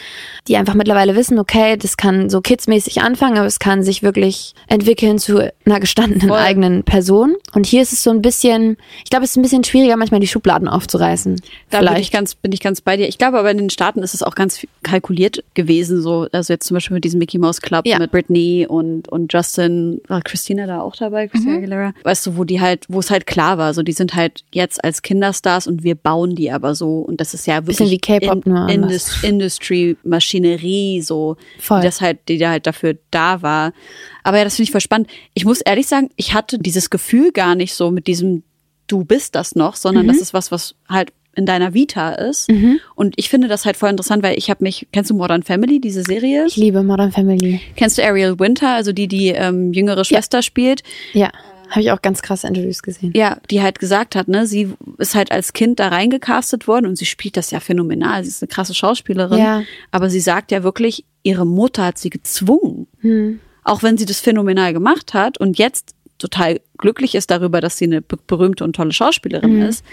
die einfach mittlerweile wissen, okay, das kann so kidsmäßig anfangen, aber es kann sich wirklich entwickeln zu einer gestandenen Voll. eigenen Person. Und hier ist es so ein bisschen, ich glaube, es ist ein bisschen schwieriger, manchmal die Schubladen aufzureißen. Da bin ich ganz, bin ich ganz bei dir. Ich glaube aber in den Staaten ist es auch ganz kalkuliert gewesen, so, also jetzt zum Beispiel mit diesem Mickey Mouse Club Ja. mit Britney und, und Justin, war Christina da auch dabei, Christina Aguilera? Weißt du, wo die halt, wo es halt klar war, so, die sind halt jetzt als Kinderstars und wir bauen die aber so und das ist ja wirklich Bisschen wie K-Pop, anders. Indus Industry Maschinerie, so, Voll. die das halt, die da halt dafür da war. Aber ja, das finde ich voll spannend. Ich muss ehrlich sagen, ich hatte dieses Gefühl gar nicht so mit diesem du bist das noch, sondern Mhm. das ist was, was halt in deiner Vita ist. Und ich finde das halt voll interessant, weil ich habe mich, kennst du Modern Family, diese Serie? Ich liebe Modern Family. Kennst du Ariel Winter, also die, die ähm, jüngere Schwester spielt? Ja, habe ich auch ganz krasse Interviews gesehen. Ja, die halt gesagt hat, ne, sie ist halt als Kind da reingecastet worden und sie spielt das ja phänomenal. Sie ist eine krasse Schauspielerin. Ja. Aber sie sagt ja wirklich, ihre Mutter hat sie gezwungen. Hm. Auch wenn sie das phänomenal gemacht hat und jetzt total glücklich ist darüber, dass sie eine be- berühmte und tolle Schauspielerin Mhm. ist,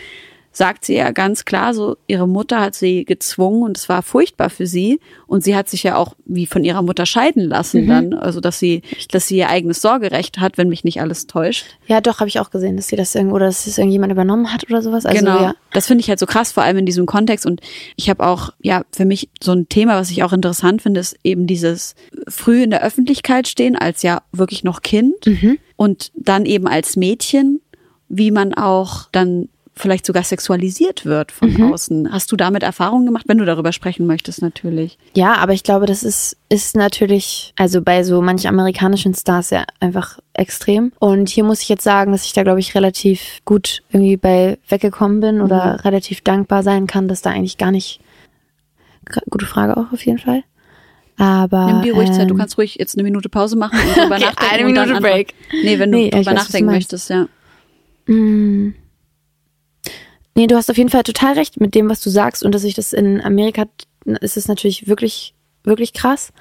sagt sie ja ganz klar so, ihre Mutter hat sie gezwungen und es war furchtbar für sie und sie hat sich ja auch wie von ihrer Mutter scheiden lassen Mhm. dann, also dass sie, dass sie ihr eigenes Sorgerecht hat, wenn mich nicht alles täuscht. Ja, doch, habe ich auch gesehen, dass sie das irgendwo, oder dass es irgendjemand übernommen hat oder sowas. Also, genau. ja. Das finde ich halt so krass, vor allem in diesem Kontext. Und ich habe auch, ja, für mich so ein Thema, was ich auch interessant finde, ist eben dieses früh in der Öffentlichkeit stehen, als ja wirklich noch Kind Mhm. und dann eben als Mädchen, wie man auch dann vielleicht sogar sexualisiert wird von Mhm. außen. Hast du damit Erfahrungen gemacht, wenn du darüber sprechen möchtest, natürlich? Ja, aber ich glaube, das ist, ist natürlich, also bei so manchen amerikanischen Stars ja einfach extrem. Und hier muss ich jetzt sagen, dass ich da, glaube ich, relativ gut irgendwie bei weggekommen bin oder relativ dankbar sein kann, dass da eigentlich gar nicht, gute Frage auch auf jeden Fall. Aber. Nimm dir ruhig Zeit, du ähm, kannst ruhig jetzt eine Minute Pause machen und [LAUGHS] drüber Okay, nachdenken. eine Minute. Break. Nee, wenn du Nee, drüber weiß, nachdenken meinst. möchtest, ja. Mm. Nee, du hast auf jeden Fall total recht mit dem, was du sagst und dass ich das in Amerika ist es natürlich wirklich, wirklich krass.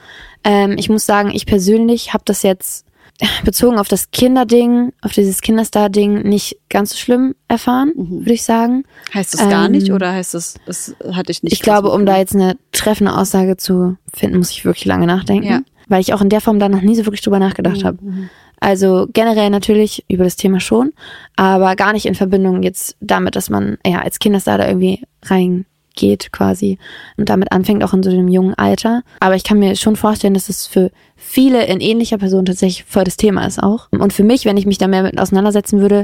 Ähm, ich muss sagen, ich persönlich habe das jetzt [LAUGHS] bezogen auf das Kinderding, auf dieses Kinderstar-Ding nicht ganz so schlimm erfahren, würde ich sagen. Heißt das gar Ähm, nicht oder heißt das, es hatte ich nicht? Ich glaube, um da jetzt eine treffende Aussage zu finden, muss ich wirklich lange nachdenken, Ja. weil ich auch in der Form da noch nie so wirklich drüber nachgedacht habe. Also generell natürlich über das Thema schon, aber gar nicht in Verbindung jetzt damit, dass man ja als Kinderstar da irgendwie reingeht quasi und damit anfängt auch in so einem jungen Alter. Aber ich kann mir schon vorstellen, dass es für viele in ähnlicher Person tatsächlich voll das Thema ist auch. Und für mich, wenn ich mich da mehr mit auseinandersetzen würde,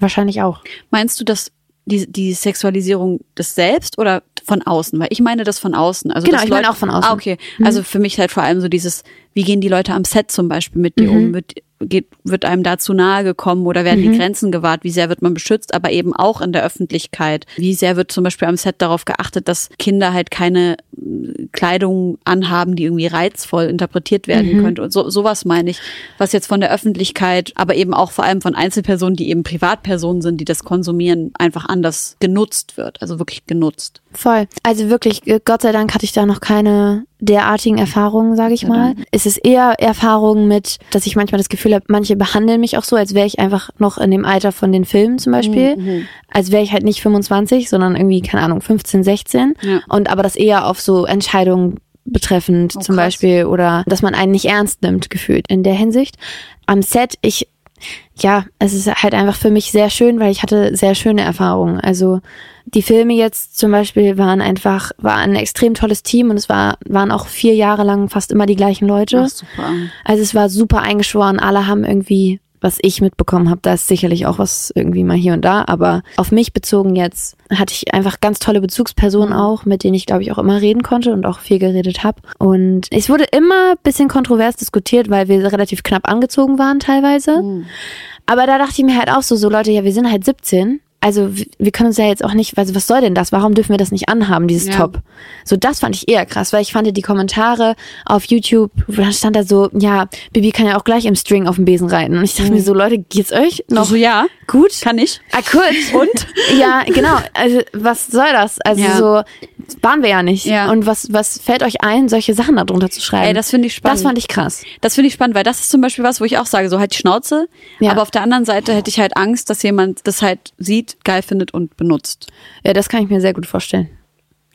wahrscheinlich auch. Meinst du, dass die, die Sexualisierung des Selbst oder von außen? Weil ich meine das von außen. Also Genau, ich meine auch von außen. Ah, okay. Also für mich halt vor allem so dieses, wie gehen die Leute am Set zum Beispiel mit dir um? Wird, geht, wird einem da zu nahe gekommen oder werden die Grenzen gewahrt? Wie sehr wird man beschützt? Aber eben auch in der Öffentlichkeit. Wie sehr wird zum Beispiel am Set darauf geachtet, dass Kinder halt keine äh, Kleidung anhaben, die irgendwie reizvoll interpretiert werden könnte? Und so, sowas meine ich, was jetzt von der Öffentlichkeit, aber eben auch vor allem von Einzelpersonen, die eben Privatpersonen sind, die das konsumieren, einfach anders genutzt wird. Also wirklich genutzt. Voll. Also wirklich, äh, Gott sei Dank hatte ich da noch keine derartigen Erfahrungen, sage ich mal. Es ist eher Erfahrungen mit, dass ich manchmal das Gefühl habe, manche behandeln mich auch so, als wäre ich einfach noch in dem Alter von den Filmen zum Beispiel. Als wäre ich halt nicht 25, sondern irgendwie, keine Ahnung, 15, 16. Ja. Und aber das eher auf so Entscheidungen betreffend zum krass. Beispiel oder dass man einen nicht ernst nimmt, gefühlt in der Hinsicht. Am Set, ich, ja, es ist halt einfach für mich sehr schön, weil ich hatte sehr schöne Erfahrungen. Also die Filme jetzt zum Beispiel waren einfach, war ein extrem tolles Team und es war, waren auch vier Jahre lang fast immer die gleichen Leute. Ach, super. Also es war super eingeschworen, alle haben irgendwie, was ich mitbekommen habe, da ist sicherlich auch was irgendwie mal hier und da, aber auf mich bezogen jetzt hatte ich einfach ganz tolle Bezugspersonen auch, mit denen ich glaube ich auch immer reden konnte und auch viel geredet habe. Und es wurde immer ein bisschen kontrovers diskutiert, weil wir relativ knapp angezogen waren teilweise. Aber da dachte ich mir halt auch so, so Leute, ja, wir sind halt 17. Also wir können uns ja jetzt auch nicht, also was soll denn das? Warum dürfen wir das nicht anhaben, dieses Ja. Top? So, das fand ich eher krass, weil ich fand die Kommentare auf YouTube, da stand da so, ja, Bibi kann ja auch gleich im String auf dem Besen reiten. Und ich dachte mir so, Leute, geht's euch noch so, ja, gut? kann ich. Ah, gut. Und? Ja, genau. Also, was soll das? Also, Ja. so, waren wir ja nicht. Ja. Und was, was fällt euch ein, solche Sachen darunter zu schreiben? Ey, das finde ich spannend. Das fand ich krass. Das finde ich spannend, weil das ist zum Beispiel was, wo ich auch sage, so halt die Schnauze. Ja. Aber auf der anderen Seite hätte ich halt Angst, dass jemand das halt sieht, geil findet und benutzt. Ja, das kann ich mir sehr gut vorstellen.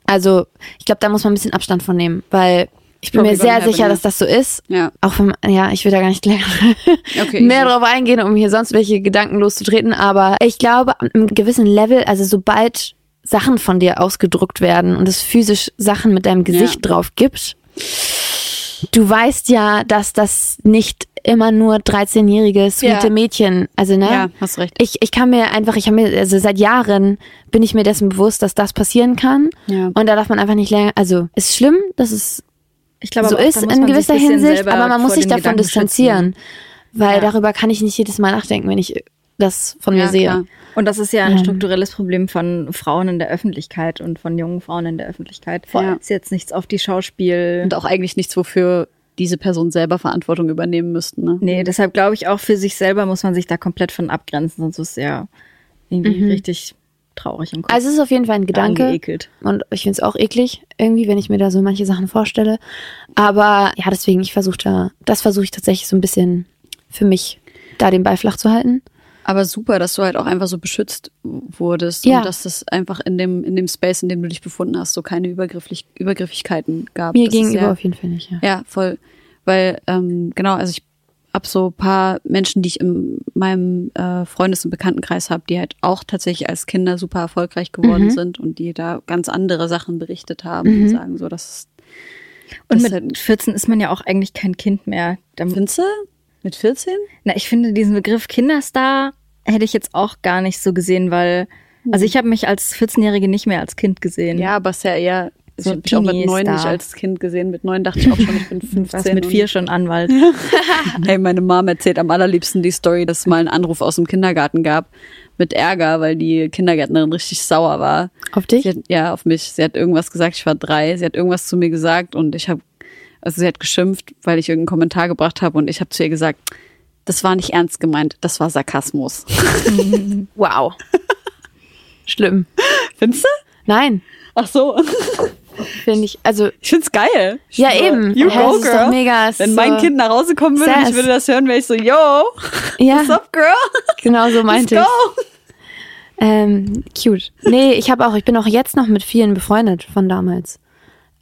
Also, ich glaube, da muss man ein bisschen Abstand von nehmen, weil ich bin Probably mir sehr sicher, dass das so ist. Ja. Auch wenn, ja, ich will da gar nicht länger [LAUGHS] Okay, mehr easy. drauf eingehen, um hier sonst welche Gedanken loszutreten. Aber ich glaube, an einem gewissen Level, also sobald Sachen von dir ausgedruckt werden und es physisch Sachen mit deinem Gesicht Ja. drauf gibt, du weißt ja, dass das nicht immer nur 13-jährige, sweete Ja. Mädchen, also ne? Ja, hast recht. Ich, ich kann mir einfach, ich habe mir, also seit Jahren bin ich mir dessen bewusst, dass das passieren kann. Ja. Und da darf man einfach nicht länger, also ist schlimm, dass es Ich glaube, so ist in gewisser Hinsicht, aber man muss sich davon Gedanken distanzieren. schützen. Weil Ja. darüber kann ich nicht jedes Mal nachdenken, wenn ich das von Ja, mir sehe. klar. Und das ist ja Ähm. ein strukturelles Problem von Frauen in der Öffentlichkeit und von jungen Frauen in der Öffentlichkeit. Voll. Ist jetzt nichts auf die Schauspiel. Und auch eigentlich nichts, wofür diese Person selber Verantwortung übernehmen müssten. Ne? Nee, deshalb glaube ich auch für sich selber muss man sich da komplett von abgrenzen, sonst ist es ja irgendwie richtig traurig im Kopf. Also es ist auf jeden Fall ein Gedanke. Angeekelt. Und ich finde es auch eklig, irgendwie, wenn ich mir da so manche Sachen vorstelle. Aber ja, deswegen, ich versuche da, das versuche ich tatsächlich so ein bisschen für mich, da den Ball flach zu halten. Aber super, dass du halt auch einfach so beschützt wurdest Ja. und dass es einfach in dem, in dem Space, in dem du dich befunden hast, so keine Übergrifflich Übergriffigkeiten gab. Mir Das ist gegenüber ja, auf jeden Fall nicht, ja. Ja, voll. Weil, ähm, genau, also ich hab so paar Menschen, die ich in meinem äh, Freundes- und Bekanntenkreis habe, die halt auch tatsächlich als Kinder super erfolgreich geworden Mhm. sind und die da ganz andere Sachen berichtet haben und sagen so, dass Und das mit halt- 14 ist man ja auch eigentlich kein Kind mehr. Findest du? Mit 14? na, ich finde diesen Begriff Kinderstar hätte ich jetzt auch gar nicht so gesehen, weil, also ich habe mich als 14-Jährige nicht mehr als Kind gesehen. Ja, aber es ist ja eher, ich So habe mich auch mit neun nicht als Kind gesehen. Mit neun dachte ich auch schon, ich bin [LAUGHS] Du 15. warst mit vier schon Anwalt. [LAUGHS] Hey, meine Mom erzählt am allerliebsten die Story, dass es mal einen Anruf aus dem Kindergarten gab mit Ärger, weil die Kindergärtnerin richtig sauer war. Auf dich? Hat, ja, auf mich. Sie hat irgendwas gesagt, ich war drei. Sie hat irgendwas zu mir gesagt und ich habe, also sie hat geschimpft, weil ich irgendeinen Kommentar gebracht habe und ich habe zu ihr gesagt, das war nicht ernst gemeint, das war Sarkasmus. [LAUGHS] Wow. Schlimm. Findest du? Nein, Ach so. finde ich, also Ich find's geil. Ich Ja, schwör. eben. You go, girl. mega, Wenn mein so Kind nach Hause kommen würde und ich würde das hören, wäre ich so, yo, ja, what's up, girl? genau so Let's meinte go. ich. Ähm, cute. Nee, ich habe auch, ich bin auch jetzt noch mit vielen befreundet von damals.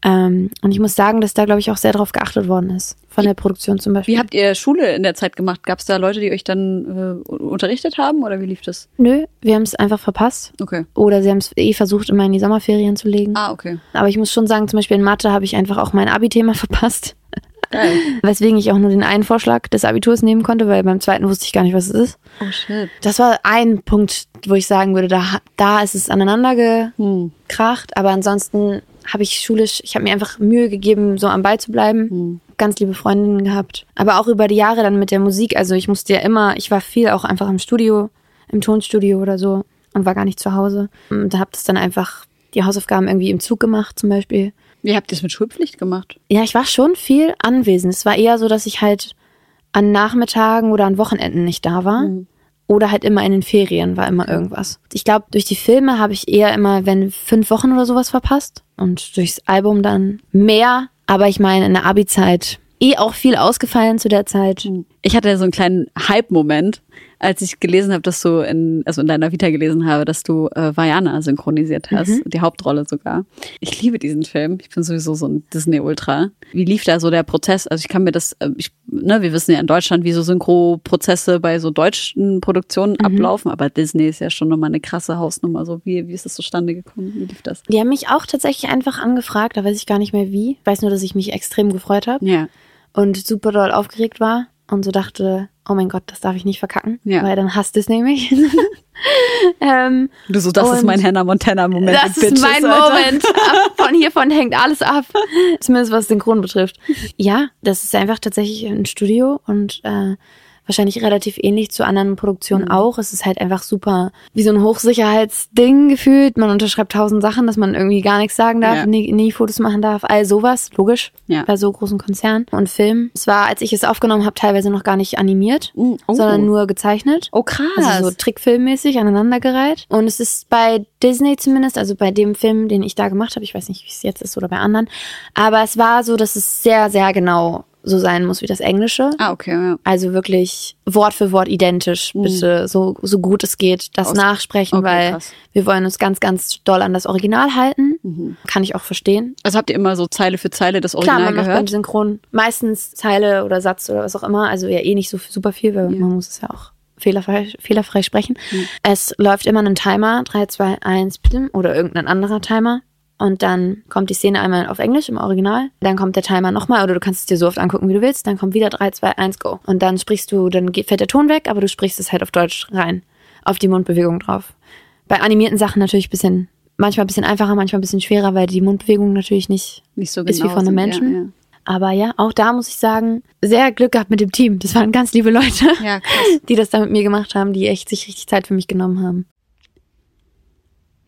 Ähm, und ich muss sagen, dass da, glaube ich, auch sehr drauf geachtet worden ist. Von der Produktion zum Beispiel. Wie habt ihr Schule in der Zeit gemacht? Gab es da Leute, die euch dann äh, unterrichtet haben oder wie lief das? Nö, wir haben es einfach verpasst. Okay. Oder sie haben es eh versucht, immer in die Sommerferien zu legen. Ah, okay. Aber ich muss schon sagen, zum Beispiel in Mathe habe ich einfach auch mein Abi-Thema [LAUGHS] verpasst. Geil. Weswegen ich auch nur den einen Vorschlag des Abiturs nehmen konnte, weil beim zweiten wusste ich gar nicht, was es ist. Oh shit. Das war ein Punkt, wo ich sagen würde, da, da ist es aneinander Hm. gekracht. Aber ansonsten habe ich schulisch, ich habe mir einfach Mühe gegeben, so am Ball zu bleiben. Hm. Ganz liebe Freundinnen gehabt. Aber auch über die Jahre dann mit der Musik. Also ich musste ja immer, ich war viel auch einfach im Studio, im Tonstudio oder so und war gar nicht zu Hause. Und da habe das dann einfach die Hausaufgaben irgendwie im Zug gemacht zum Beispiel. Wie habt ihr es mit Schulpflicht gemacht? Ja, ich war schon viel anwesend. Es war eher so, dass ich halt an Nachmittagen oder an Wochenenden nicht da war. Oder halt immer in den Ferien war immer irgendwas. Ich glaube, durch die Filme habe ich eher immer, wenn fünf Wochen oder sowas verpasst. Und durchs Album dann mehr. Aber ich meine, in der Abi-Zeit eh auch viel ausgefallen zu der Zeit. Ich hatte so einen kleinen Hype-Moment, als ich gelesen habe, dass du in, also in deiner Vita gelesen habe, dass du äh, Vajana synchronisiert hast, die Hauptrolle sogar. Ich liebe diesen Film. Ich bin sowieso so ein Disney-Ultra. Wie lief da so der Prozess? Also ich kann mir das, äh, ich, ne, wir wissen ja in Deutschland, wie so Synchro-Prozesse bei so deutschen Produktionen ablaufen, aber Disney ist ja schon nochmal eine krasse Hausnummer. So, wie, wie ist das zustande gekommen? Wie lief das? Die haben mich auch tatsächlich einfach angefragt, da weiß ich gar nicht mehr wie. Ich weiß nur, dass ich mich extrem gefreut habe. Ja. und super doll aufgeregt war und so dachte, oh mein Gott, das darf ich nicht verkacken, Ja. weil dann hasst es nämlich. [LAUGHS] ähm, Du so, das ist mein Hannah Montana-Moment. das ist mein. Moment. [LAUGHS] Von hiervon hängt alles ab. Zumindest was Synchron betrifft. Ja, das ist einfach tatsächlich ein Studio und äh, wahrscheinlich relativ ähnlich zu anderen Produktionen auch. Es ist halt einfach super wie so ein Hochsicherheitsding gefühlt. Man unterschreibt tausend Sachen, dass man irgendwie gar nichts sagen darf, Ja. nie, nie Fotos machen darf, all sowas, logisch, Ja. bei so großen Konzernen und Filmen. Es war, als ich es aufgenommen habe, teilweise noch gar nicht animiert, Mm, oh. sondern nur gezeichnet. Oh, krass. Also so Trickfilmmäßig aneinandergereiht. Und es ist bei Disney zumindest, also bei dem Film, den ich da gemacht habe, ich weiß nicht, wie es jetzt ist oder bei anderen, aber es war so, dass es sehr, sehr genau so sein muss wie das Englische. ah, okay, ja. Also wirklich Wort für Wort identisch, bitte, so, so gut es geht, das Mhm. Aus- nachsprechen, Okay, weil krass. wir wollen uns ganz, ganz doll an das Original halten. Mhm. Kann ich auch verstehen. Also habt ihr immer so Zeile für Zeile das Klar, Original man macht beim gehört? Synchron meistens Zeile oder Satz oder was auch immer. Also ja eh nicht so super viel, weil Ja. man muss es ja auch fehlerfrei, fehlerfrei sprechen. Mhm. Es läuft immer ein Timer, 3, 2, 1, plim, oder irgendein anderer Timer. Und dann kommt die Szene einmal auf Englisch im Original. Dann kommt der Timer nochmal oder du kannst es dir so oft angucken, wie du willst. Dann kommt wieder 3, 2, 1, go. Und dann sprichst du, dann fällt der Ton weg, aber du sprichst es halt auf Deutsch rein. Auf die Mundbewegung drauf. Bei animierten Sachen natürlich ein bisschen, manchmal ein bisschen einfacher, manchmal ein bisschen schwerer, weil die Mundbewegung natürlich nicht Nicht so ist wie genau von einem Menschen. Ja, ja. aber ja, auch da muss ich sagen, sehr Glück gehabt mit dem Team. Das waren ganz liebe Leute, Ja, [LAUGHS] die das da mit mir gemacht haben, die echt sich richtig Zeit für mich genommen haben.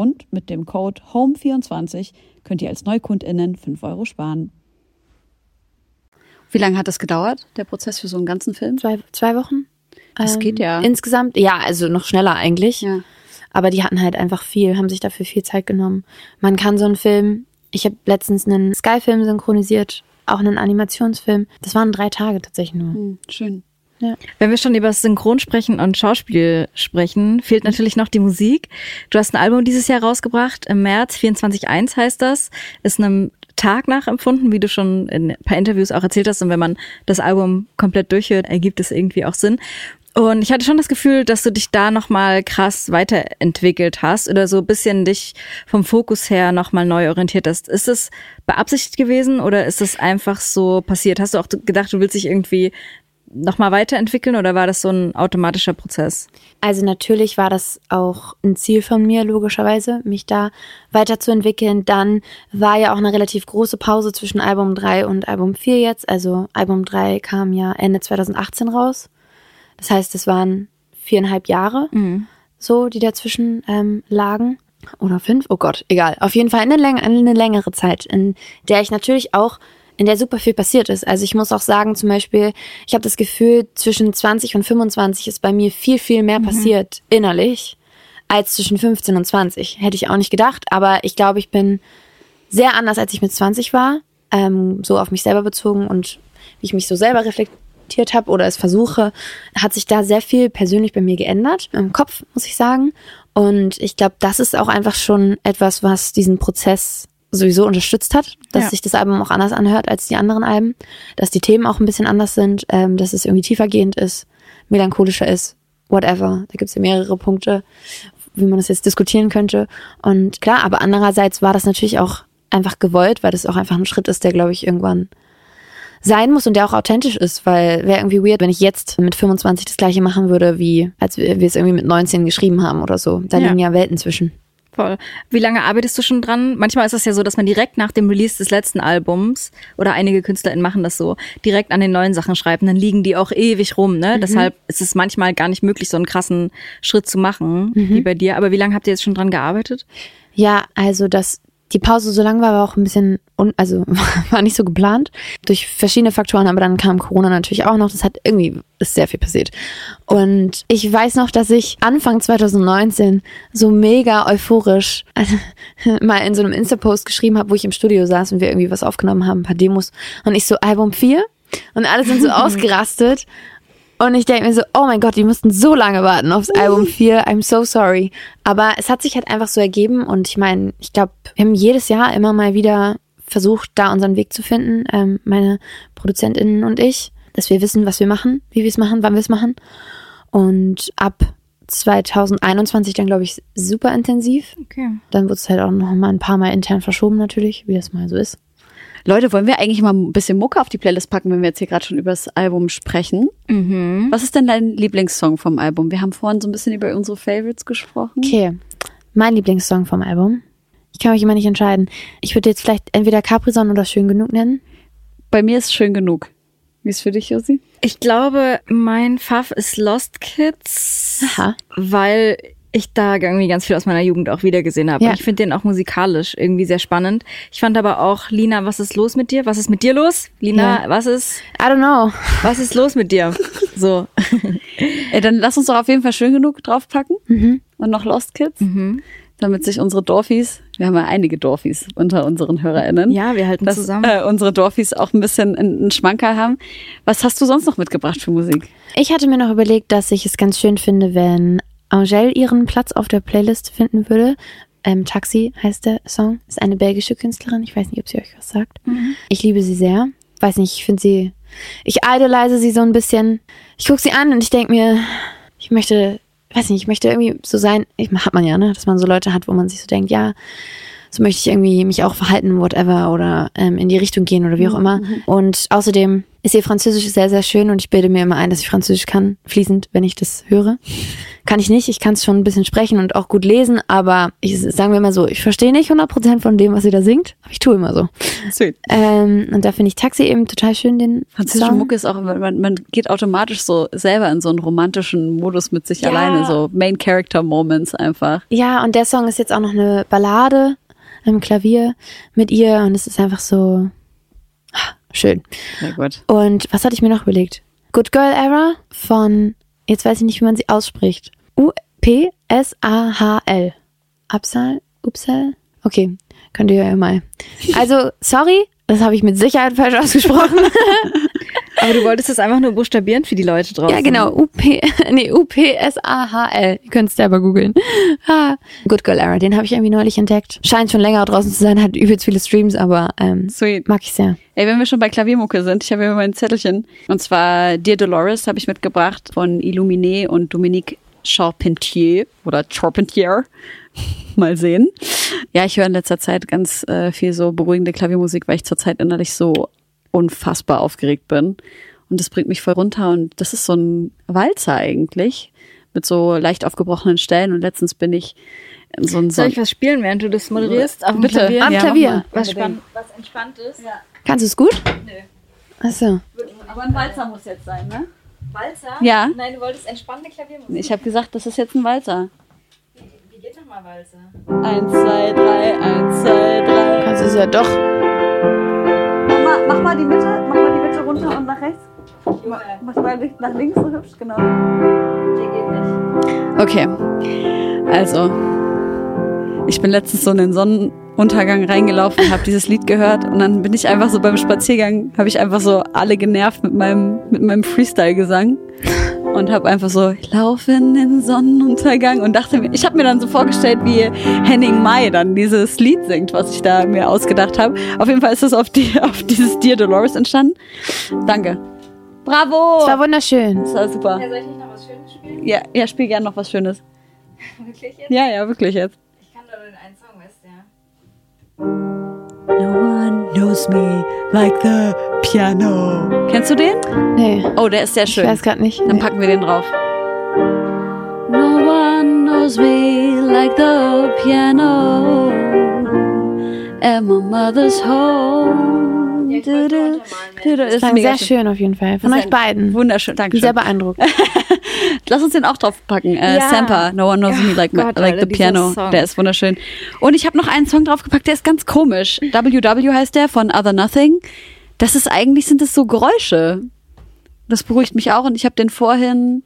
Und mit dem Code HOME24 könnt ihr als NeukundInnen 5 Euro sparen. Wie lange hat das gedauert, der Prozess für so einen ganzen Film? Zwei, zwei Wochen? Ähm, Das geht ja. Insgesamt, ja, also noch schneller eigentlich. Ja. Aber die hatten halt einfach viel, haben sich dafür viel Zeit genommen. Man kann so einen Film, ich habe letztens einen Sky-Film synchronisiert, auch einen Animationsfilm. Das waren drei Tage tatsächlich nur. Hm, schön. Wenn wir schon über Synchron sprechen und Schauspiel sprechen, fehlt natürlich noch die Musik. Du hast ein Album dieses Jahr rausgebracht, im März, 24.1 heißt das. Ist einem Tag nachempfunden, wie du schon in ein paar Interviews auch erzählt hast. Und wenn man das Album komplett durchhört, ergibt es irgendwie auch Sinn. Und ich hatte schon das Gefühl, dass du dich da nochmal krass weiterentwickelt hast oder so ein bisschen dich vom Fokus her nochmal neu orientiert hast. Ist es beabsichtigt gewesen oder ist es einfach so passiert? Hast du auch gedacht, du willst dich irgendwie nochmal weiterentwickeln oder war das so ein automatischer Prozess? Also natürlich war das auch ein Ziel von mir, logischerweise, mich da weiterzuentwickeln. Dann war ja auch eine relativ große Pause zwischen Album 3 und Album 4 jetzt. Also Album 3 kam ja Ende 2018 raus. Das heißt, es waren viereinhalb Jahre, so, die dazwischen ähm, lagen. Oder fünf? Oh Gott, egal. Auf jeden Fall eine, läng eine längere Zeit, in der ich natürlich auch in der super viel passiert ist. Also ich muss auch sagen, zum Beispiel, ich habe das Gefühl, zwischen 20 und 25 ist bei mir viel, viel mehr passiert innerlich als zwischen 15 und 20. Hätte ich auch nicht gedacht, aber ich glaube, ich bin sehr anders, als ich mit 20 war, ähm, so auf mich selber bezogen und wie ich mich so selber reflektiert habe oder es versuche, hat sich da sehr viel persönlich bei mir geändert, im Kopf, muss ich sagen. Und ich glaube, das ist auch einfach schon etwas, was diesen Prozess sowieso unterstützt hat, dass Ja. sich das Album auch anders anhört als die anderen Alben, dass die Themen auch ein bisschen anders sind, ähm, dass es irgendwie tiefergehend ist, melancholischer ist, whatever. Da gibt's ja mehrere Punkte, wie man das jetzt diskutieren könnte. Und klar, aber andererseits war das natürlich auch einfach gewollt, weil das auch einfach ein Schritt ist, der, glaube ich, irgendwann sein muss und der auch authentisch ist, weil wäre irgendwie weird, wenn ich jetzt mit 25 das gleiche machen würde, wie als wir wir es irgendwie mit 19 geschrieben haben oder so. Da Ja. liegen ja Welten zwischen. Voll. Wie lange arbeitest du schon dran? Manchmal ist es ja so, dass man direkt nach dem Release des letzten Albums oder einige KünstlerInnen machen das so, direkt an den neuen Sachen schreiben, dann liegen die auch ewig rum, ne? Deshalb ist es manchmal gar nicht möglich, so einen krassen Schritt zu machen, wie bei dir. Aber wie lange habt ihr jetzt schon dran gearbeitet? Ja, also das die Pause so lang war, war auch ein bisschen, un also [LAUGHS] war nicht so geplant. Durch verschiedene Faktoren, aber dann kam Corona natürlich auch noch. Das hat irgendwie, ist sehr viel passiert. Und ich weiß noch, dass ich Anfang 2019 so mega euphorisch [LAUGHS] mal in so einem Insta-Post geschrieben habe, wo ich im Studio saß und wir irgendwie was aufgenommen haben, ein paar Demos. Und ich so, Album 4? Und alle sind so [LAUGHS] ausgerastet. Und ich denke mir so, oh mein Gott, die mussten so lange warten aufs Album 4. I'm so sorry. Aber es hat sich halt einfach so ergeben und ich meine, ich glaube, wir haben jedes Jahr immer mal wieder versucht, da unseren Weg zu finden, ähm, meine ProduzentInnen und ich, dass wir wissen, was wir machen, wie wir es machen, wann wir es machen. Und ab 2021 dann, glaube ich, super intensiv. Okay. Dann wurde es halt auch noch mal ein paar Mal intern verschoben natürlich, wie das mal so ist. Leute, wollen wir eigentlich mal ein bisschen Mucke auf die Playlist packen, wenn wir jetzt hier gerade schon über das Album sprechen? Mhm. Was ist denn dein Lieblingssong vom Album? Wir haben vorhin so ein bisschen über unsere Favorites gesprochen. Okay, mein Lieblingssong vom Album. Ich kann mich immer nicht entscheiden. Ich würde jetzt vielleicht entweder Capri-Sonne oder Schön genug nennen. Bei mir ist schön genug. Wie ist für dich, Josi? Ich glaube, mein Fav ist Lost Kids, Aha. weil ich da irgendwie ganz viel aus meiner Jugend auch wiedergesehen habe. Ja. Und ich finde den auch musikalisch irgendwie sehr spannend. Ich fand aber auch, Lina, was ist los mit dir? Was ist mit dir los? Lina, Ja. was ist, I don't know. was ist los mit dir? So. [LAUGHS] Ey, dann lass uns doch auf jeden Fall schön genug draufpacken. Mhm. Und noch Lost Kids. Damit sich unsere Dorfies, wir haben ja einige Dorfies unter unseren HörerInnen. Ja, wir halten dass zusammen. Äh, unsere Dorfies auch ein bisschen einen Schmankerl haben. Was hast du sonst noch mitgebracht für Musik? Ich hatte mir noch überlegt, dass ich es ganz schön finde, wenn Angèle ihren Platz auf der Playlist finden würde. Ähm, Taxi heißt der Song. Ist eine belgische Künstlerin. Ich weiß nicht, ob sie euch was sagt. Ich liebe sie sehr. Weiß nicht, ich finde sie. Ich idolise sie so ein bisschen. Ich gucke sie an und ich denke mir, ich möchte, weiß nicht, ich möchte irgendwie so sein. Ich, hat man ja, ne? Dass man so Leute hat, wo man sich so denkt, ja, so möchte ich irgendwie mich auch verhalten, whatever, oder ähm, in die Richtung gehen oder wie auch immer. Und außerdem ist ihr Französisch sehr, sehr schön und ich bilde mir immer ein, dass ich Französisch kann, fließend, wenn ich das höre. Kann ich nicht, ich kann es schon ein bisschen sprechen und auch gut lesen, aber ich sagen wir mal so, ich verstehe nicht 100% von dem, was sie da singt, aber ich tue immer so. Sweet. Ähm, und da finde ich Taxi eben total schön, den Französische. Mucke ist auch, man, man geht automatisch so selber in so einen romantischen Modus mit sich Ja. alleine, so Main Character Moments einfach. Ja, und der Song ist jetzt auch noch eine Ballade am Klavier mit ihr und es ist einfach so ah, schön. Sehr gut. Und was hatte ich mir noch überlegt? Good Girl Era von, jetzt weiß ich nicht, wie man sie ausspricht. U-P-S-A-H-L. Upsal? Upsal? Okay, könnt ihr ja mal. Also, sorry, das habe ich mit Sicherheit falsch ausgesprochen. [LAUGHS] [LAUGHS] Aber du wolltest das einfach nur buchstabieren für die Leute draußen. ja, genau. U-P, [LAUGHS] nee, U-P-S-A-H-L. Ihr könnt es selber googeln. Ah, Good Girl Era, den habe ich irgendwie neulich entdeckt. Scheint schon länger draußen zu sein, hat übelst viele Streams, aber ähm, Sweet. mag ich sehr. Ey, wenn wir schon bei Klaviermucke sind, ich habe hier mein Zettelchen. Und zwar Dear Dolores habe ich mitgebracht von Illuminé und Dominique Charpentier oder Charpentier. [LAUGHS] Mal sehen. Ja, ich höre in letzter Zeit ganz äh, viel so beruhigende Klaviermusik, weil ich zurzeit innerlich so unfassbar aufgeregt bin. Und das bringt mich voll runter. Und das ist so ein Walzer eigentlich. Mit so leicht aufgebrochenen Stellen. Und letztens bin ich in so ein Soll ich was spielen, während du das moderierst? Auf dem Bitte. Klavier? Am Ja, Klavier. Was, spann was Entspanntes? Kannst du es gut? Nö. Achso. Aber ein Walzer muss jetzt sein, ne? Walzer? Ja. Nein, du wolltest entspannte Klaviermusik. Ich habe gesagt, das ist jetzt ein Walzer. Wie geht nochmal Walzer? Eins, zwei, drei, eins, zwei, drei. Kannst du es ja doch. Mach mal, mach mal die Mitte, mach mal die Mitte runter und nach rechts. Mach, mal nach links so hübsch, genau. Der geht nicht. Okay, also ich bin letztens so in den Sonnenuntergang reingelaufen, habe dieses Lied gehört und dann bin ich einfach so beim Spaziergang, habe ich einfach so alle genervt mit meinem mit meinem Freestyle-Gesang und habe einfach so ich laufe in den Sonnenuntergang und dachte mir, ich habe mir dann so vorgestellt, wie Henning Mai dann dieses Lied singt, was ich da mir ausgedacht habe. Auf jeden Fall ist das auf die [LAUGHS] auf dieses Dear Dolores entstanden. Danke. Bravo. Es war wunderschön. Das war super. soll ich nicht noch was Schönes spielen? Ja, ja, spiel gerne noch was Schönes. [LAUGHS] Wirklich jetzt? Ja, ja, wirklich jetzt. Ich kann nur den einen Song, weißt du ja. No one knows me like the piano. Kennst du den? Nee, Oh, der ist sehr ich schön. weiß gerade nicht. Dann Nee. packen wir den drauf. No one knows me like the piano at my mother's home. ich wollte Du-du, untermalen, du-du. Das Ist sehr schön auf jeden Fall. Von Das euch beiden. Wunderschön, danke Sehr schön. beeindruckt. [LAUGHS] lass uns den auch draufpacken. Äh, Ja. Sampa, No One Knows Me Like, Gott, like Alter, the Piano. Song. Der ist wunderschön. Und ich habe noch einen Song draufgepackt, der ist ganz komisch. WW heißt der von Other Nothing. Das ist eigentlich, sind das so Geräusche. Das beruhigt mich auch und ich habe den vorhin,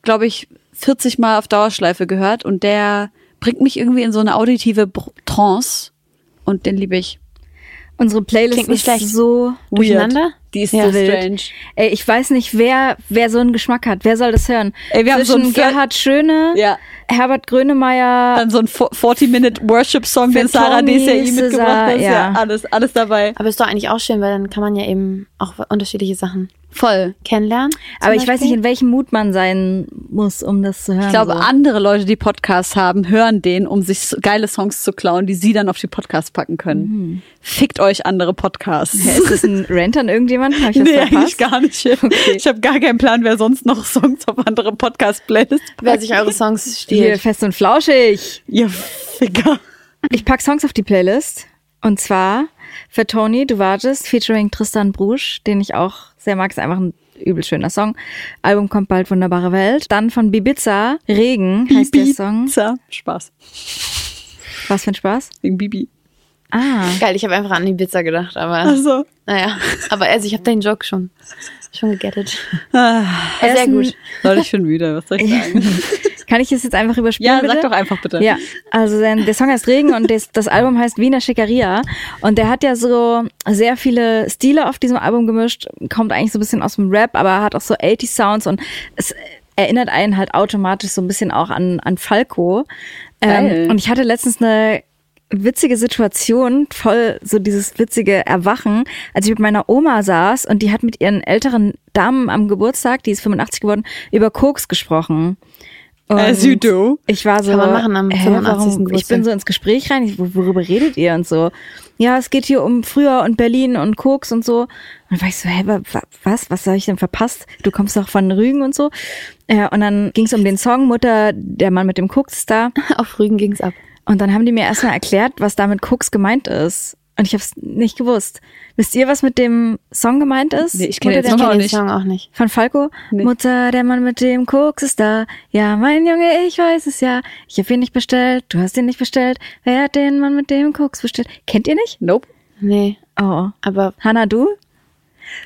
glaube ich, 40 Mal auf Dauerschleife gehört und der bringt mich irgendwie in so eine auditive Trance und den liebe ich. Unsere Playlist Klingt nicht ist schlecht. so Durcheinander? Die ist Ja. so wild. strange. Ey, ich weiß nicht, wer, wer so einen Geschmack hat. Wer soll das hören? Ey, wir haben so Zwischen einen Gerhard Schöne, Ja. Herbert Grönemeyer, Dann so ein 40-Minute-Worship-Song, den Sarah Fettoni, DCI mitgebracht hat. Ja. ja. alles, alles dabei. Aber ist doch eigentlich auch schön, weil dann kann man ja eben auch unterschiedliche Sachen Voll. kennenlernen. aber ich weiß nicht, in welchem Mut man sein muss, um das zu hören. Ich glaube, so. andere Leute, die Podcasts haben, hören den, um sich geile Songs zu klauen, die sie dann auf die Podcasts packen können. Fickt euch andere Podcasts. Hä, ist das ein [LAUGHS] Rant an irgendjemanden? Hab ich das Nee, verpasst? eigentlich gar nicht. Ich habe gar keinen Plan, wer sonst noch Songs auf andere Podcast-Playlists Wer sich eure Songs Hier, stiehlt. fest und flauschig. Ihr Ficker. Ich pack Songs auf die Playlist. Und zwar für Tony Duvages featuring Tristan Brusch, den ich auch sehr mag. Ist einfach ein übel schöner Song. Album kommt bald, Wunderbare Welt. Dann von Bibiza, Regen heißt der Song. Ibiza. Spaß. Was für ein Spaß? Wegen Bibi. Ah. Geil, ich habe einfach an die Pizza gedacht, aber Also. naja. Aber also ich habe den Joke schon, schon gegettet. Ah, Sehr gut. Leute, ich bin müde. Was soll ich sagen? [LAUGHS] Kann ich das jetzt einfach überspielen? ja, bitte? sag doch einfach bitte. Ja, also der Song heißt Regen und das, das Album heißt Wiener Schickeria. Und der hat ja so sehr viele Stile auf diesem Album gemischt, kommt eigentlich so ein bisschen aus dem Rap, aber hat auch so 80 Sounds und es erinnert einen halt automatisch so ein bisschen auch an, an Falco. Ähm, und ich hatte letztens eine witzige Situation, voll so dieses witzige Erwachen, als ich mit meiner Oma saß und die hat mit ihren älteren Damen am Geburtstag, die ist 85 geworden, über Koks gesprochen. As you do. Ich war so, Kann man machen am hä, 85. warum- Ich bin so ins Gespräch rein, ich, wo- worüber redet ihr und so. Ja, es geht hier um früher und Berlin und Koks und so. Und dann war ich so, hä, wa- wa- was, was habe ich denn verpasst? Du kommst doch von Rügen und so. Äh, und dann ging es um den Song Mutter, der Mann mit dem Koks ist da. [LAUGHS] Auf Rügen ging's ab. Und dann haben die mir erstmal erklärt, was da mit Koks gemeint ist. Und ich habe es nicht gewusst. Wisst ihr, was mit dem Song gemeint ist? Nee, ich kenn Mutter den Song auch kenn den nicht. Song auch nicht. von Falco? Nee. Mutter, der Mann mit dem Koks ist da. Ja, mein Junge, ich weiß es ja. Ich hab ihn nicht bestellt, du hast ihn nicht bestellt. Wer hat den Mann mit dem Koks bestellt? Kennt ihr nicht? Nope. Nee, Oh. aber Hanna, du?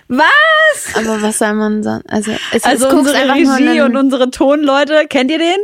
Was? aber was soll man sagen? Also es Also unsere Regie und unsere Tonleute, kennt ihr den?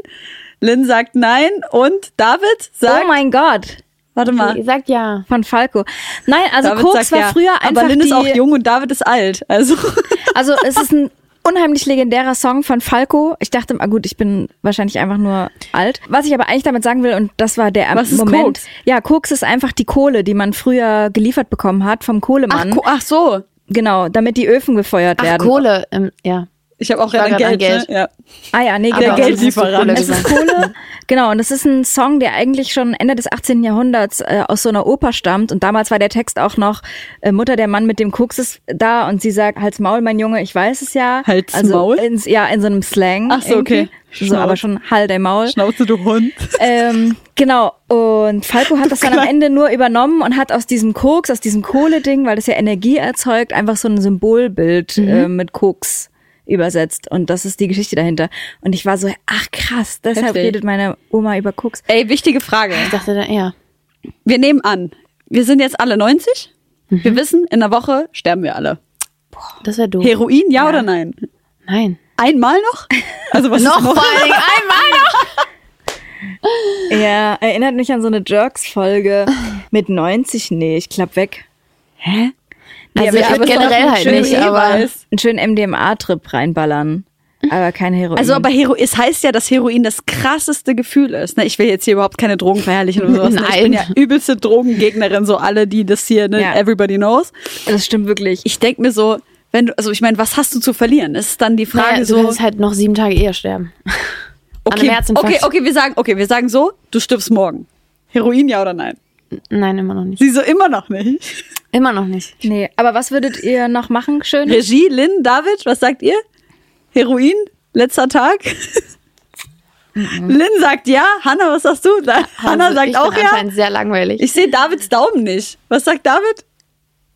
Lynn sagt nein und David sagt, Oh mein Gott. Warte mal. Ihr sagt ja. Von Falco. Nein, also David Koks war ja. früher einfach Aber Lynn die, ist auch jung und David ist alt. Also [LAUGHS] Also es ist ein unheimlich legendärer Song von Falco. Ich dachte, ah gut, ich bin wahrscheinlich einfach nur alt. Was ich aber eigentlich damit sagen will, und das war der Was ist Moment. Koks? Ja, Koks ist einfach die Kohle, die man früher geliefert bekommen hat vom ach, Kohlemann. Ko- ach so. genau, damit die Öfen gefeuert Ach, werden. Kohle, ähm, ja. Ich habe auch gerade grad an Geld. Geld. Ne? Ja. Ah ja, nee, genau. Der Geldlieferant. Kohle Es ist gesagt. Kohle. Genau, und das ist ein Song, der eigentlich schon Ende des 18. Jahrhunderts äh, aus so einer Oper stammt. Und damals war der Text auch noch, äh, Mutter, der Mann mit dem Koks ist da und sie sagt, Halt's Maul, mein Junge, ich weiß es ja. Halt's also Maul? Ins, ja, in so einem Slang. Ach so, okay. irgendwie. So, Schnauz. aber schon Halt dein Maul. Schnauze, du Hund. Ähm, genau. Und Falco hat das dann am Ende nur übernommen und hat aus diesem Koks, aus diesem Kohle-Ding, weil das ja Energie erzeugt, einfach so ein Symbolbild äh, mit Koks übersetzt. Und das ist die Geschichte dahinter. Und ich war so, ach krass, deshalb Heftig. redet meine Oma über Koks. Ey, wichtige Frage. Ich dachte dann, ja. Wir nehmen an, wir sind jetzt alle 90. Mhm. Wir wissen, in einer Woche sterben wir alle. Das wäre doof. Heroin, ja, oder nein? Nein. Einmal noch? Also was [LAUGHS] Noch ist noch? vor allen Dingen einmal noch. [LAUGHS] Ja, erinnert mich an so eine Jerks-Folge mit 90. Nee, ich klapp weg. Hä? Also aber ich würde aber generell halt nicht, aber Eiweiß. Einen schönen MDMA-Trip reinballern. Aber kein Heroin. Also aber Hero es heißt ja, dass Heroin das krasseste Gefühl ist. Ne? Ich will jetzt hier überhaupt keine Drogen verherrlichen oder sowas. Ne? Ich bin Nein. ja übelste Drogengegnerin, so alle, die das hier, ne, Ja. everybody knows. das stimmt wirklich. Ich denk mir so, wenn du, also ich meine, was hast du zu verlieren? Es ist dann die Frage naja, du so, kannst halt noch sieben Tage eher sterben. an okay, okay, okay, wir sagen, okay, wir sagen so, du stirbst morgen. Heroin, ja oder nein? Nein, immer noch nicht. Sie so immer noch nicht. Immer noch nicht. Nee, aber was würdet ihr noch machen, schön? Regie, Lynn, David, was sagt ihr? Heroin, letzter Tag? Lynn sagt ja, Hanna, was sagst du? Da, Hanna Also, sagt ich auch bin ja. anscheinend sehr langweilig. Ich sehe Davids Daumen nicht. Was sagt David?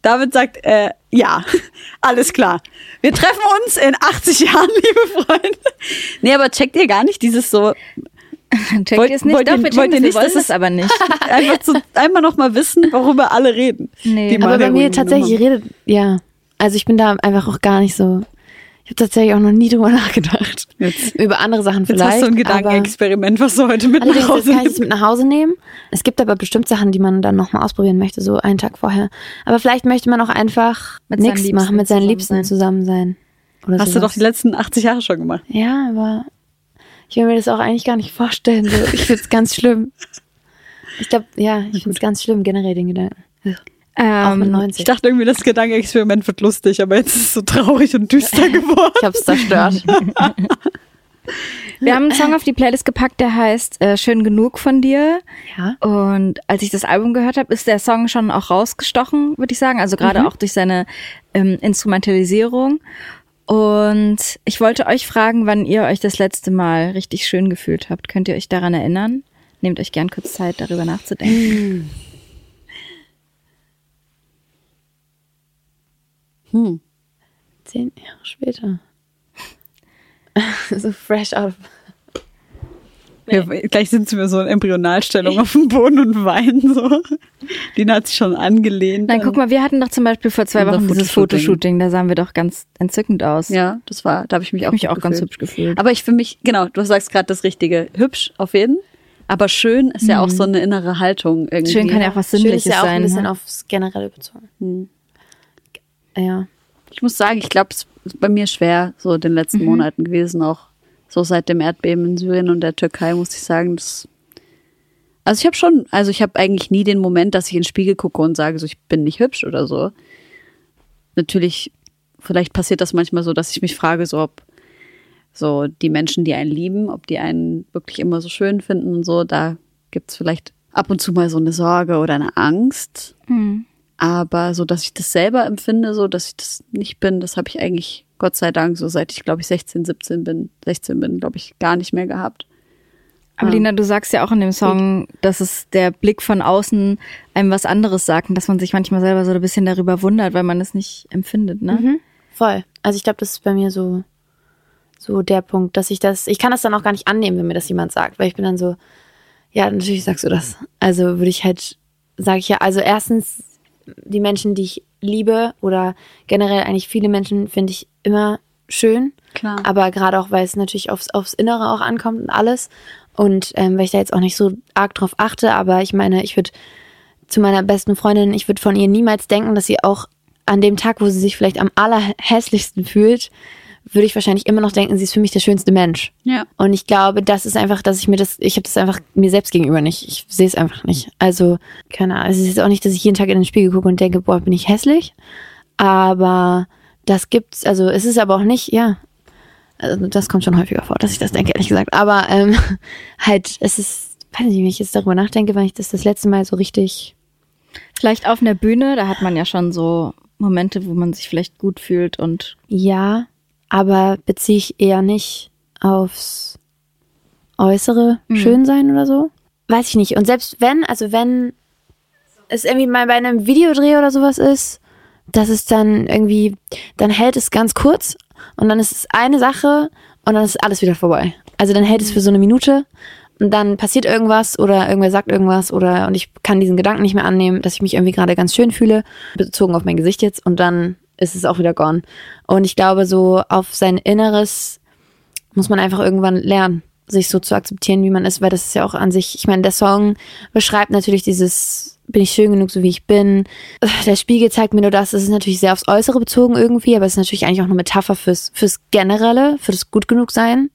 David sagt, äh, Ja, [LAUGHS] alles klar. Wir treffen uns in 80 Jahren, [LAUGHS] liebe Freunde. Nee, aber checkt ihr gar nicht dieses so, Checkt Wollt- ihr es nicht? wollt Doch, ihr- wir wollt ihr nicht, es es- aber nicht. [LAUGHS] einfach zu, einmal noch mal wissen, worüber alle reden. Nee. Die Aber bei mir tatsächlich redet, ja. Also ich bin da einfach auch gar nicht so. Ich habe tatsächlich auch noch nie drüber [LAUGHS] nachgedacht. Jetzt- Über andere Sachen Jetzt vielleicht. hast du ein aber- Gedankenexperiment, was du heute mit nach Hause kann ich es mit nach Hause nehmen. Es gibt aber bestimmt Sachen, die man dann nochmal ausprobieren möchte, so einen Tag vorher. Aber vielleicht möchte man auch einfach nichts machen, mit seinen zusammen Liebsten sein. zusammen sein. Oder Hast du doch sowas. die letzten 80 Jahre schon gemacht. Ja, aber ich will mir das auch eigentlich gar nicht vorstellen. So. Ich finde es ganz schlimm. Ich glaube, ja, ich finde es ganz schlimm, generell den Gedanken. Ähm, 90. Ich dachte irgendwie, das Gedankenexperiment wird lustig, aber jetzt ist es so traurig und düster [LAUGHS] geworden. Ich habe es zerstört. [LAUGHS] wir haben einen Song auf die Playlist gepackt, der heißt äh, Schön genug von dir. Ja. Und als ich das Album gehört habe, ist der Song schon auch rausgestochen, würde ich sagen. Also gerade auch durch seine ähm, Instrumentalisierung. Und ich wollte euch fragen, wann ihr euch das letzte Mal richtig schön gefühlt habt. Könnt ihr euch daran erinnern? Nehmt euch gern kurz Zeit, darüber nachzudenken. Hm. Zehn Jahre später. [LAUGHS] so fresh out of. Ja, gleich sind wir so in Embryonalstellung auf dem Boden und weinen so. Dina hat sich schon angelehnt. Nein, guck mal, wir hatten doch zum Beispiel vor zwei Wochen dieses Fotoshooting. Da sahen wir doch ganz entzückend aus. Ja, das war, da habe ich mich auch, mich auch ganz hübsch gefühlt. Aber ich für mich, genau, du sagst gerade das Richtige. Hübsch auf jeden. Aber schön ist ja auch so eine innere Haltung irgendwie. Schön kann ja auch was Schön Sinnliches ist ja auch sein. ein bisschen ne? aufs Generelle bezogen. Hm. Ja. Ich muss sagen, ich glaube, es ist bei mir schwer so in den letzten Monaten gewesen, auch so seit dem Erdbeben in Syrien und der Türkei, muss ich sagen, das also ich habe schon, also ich habe eigentlich nie den Moment, dass ich in den Spiegel gucke und sage, so ich bin nicht hübsch oder so. Natürlich, vielleicht passiert das manchmal so, dass ich mich frage, so ob so die Menschen, die einen lieben, ob die einen wirklich immer so schön finden und so, da gibt's vielleicht ab und zu mal so eine Sorge oder eine Angst. Aber so, dass ich das selber empfinde, so, dass ich das nicht bin, das habe ich eigentlich, Gott sei Dank, so seit ich, glaube ich, 16, 17 bin, 16 bin, glaube ich, gar nicht mehr gehabt. Aber Lina, du sagst ja auch in dem Song, dass es der Blick von außen einem was anderes sagt und dass man sich manchmal selber so ein bisschen darüber wundert, weil man es nicht empfindet, ne? Mhm. Voll. Also ich glaube, das ist bei mir so, so der Punkt, dass ich das, ich kann das dann auch gar nicht annehmen, wenn mir das jemand sagt, weil ich bin dann so, ja, natürlich sagst du das. Also würde ich halt, sage ich ja, also erstens, die Menschen, die ich liebe oder generell eigentlich viele Menschen finde ich immer schön. Klar. Aber gerade auch, weil es natürlich aufs, aufs Innere auch ankommt und alles. Und ähm, weil ich da jetzt auch nicht so arg drauf achte, aber ich meine, ich würde zu meiner besten Freundin, ich würde von ihr niemals denken, dass sie auch an dem Tag, wo sie sich vielleicht am allerhässlichsten fühlt, würde ich wahrscheinlich immer noch denken, sie ist für mich der schönste Mensch. Ja. Und ich glaube, das ist einfach, dass ich mir das, ich habe das einfach mir selbst gegenüber nicht. Ich sehe es einfach nicht. Also, keine Ahnung. Es ist jetzt auch nicht, dass ich jeden Tag in den Spiegel gucke und denke, boah, bin ich hässlich. Aber das gibt's, also es ist aber auch nicht, ja. Also das kommt schon häufiger vor, dass ich das denke, ehrlich gesagt. Aber ähm, [LAUGHS] halt, es ist, weiß nicht, wenn ich jetzt darüber nachdenke, weil ich das das letzte Mal so richtig Vielleicht auf einer Bühne, da hat man ja schon so Momente, wo man sich vielleicht gut fühlt und Ja, aber beziehe ich eher nicht aufs äußere Schönsein oder so. Weiß ich nicht. Und selbst wenn, also wenn es irgendwie mal bei einem Videodreh oder sowas ist, dass es dann irgendwie, dann hält es ganz kurz und dann ist es eine Sache und dann ist alles wieder vorbei. Also dann hält es für so eine Minute und dann passiert irgendwas oder irgendwer sagt irgendwas oder und ich kann diesen Gedanken nicht mehr annehmen, dass ich mich irgendwie gerade ganz schön fühle, bezogen auf mein Gesicht jetzt und dann ist es auch wieder gone. Und ich glaube, so auf sein Inneres muss man einfach irgendwann lernen, sich so zu akzeptieren, wie man ist, weil das ist ja auch an sich, ich meine, der Song beschreibt natürlich dieses, bin ich schön genug, so wie ich bin. [LAUGHS] Der Spiegel zeigt mir nur das, es ist natürlich sehr aufs Äußere bezogen irgendwie, aber es ist natürlich eigentlich auch eine Metapher fürs, fürs Generelle, für das gut genug sein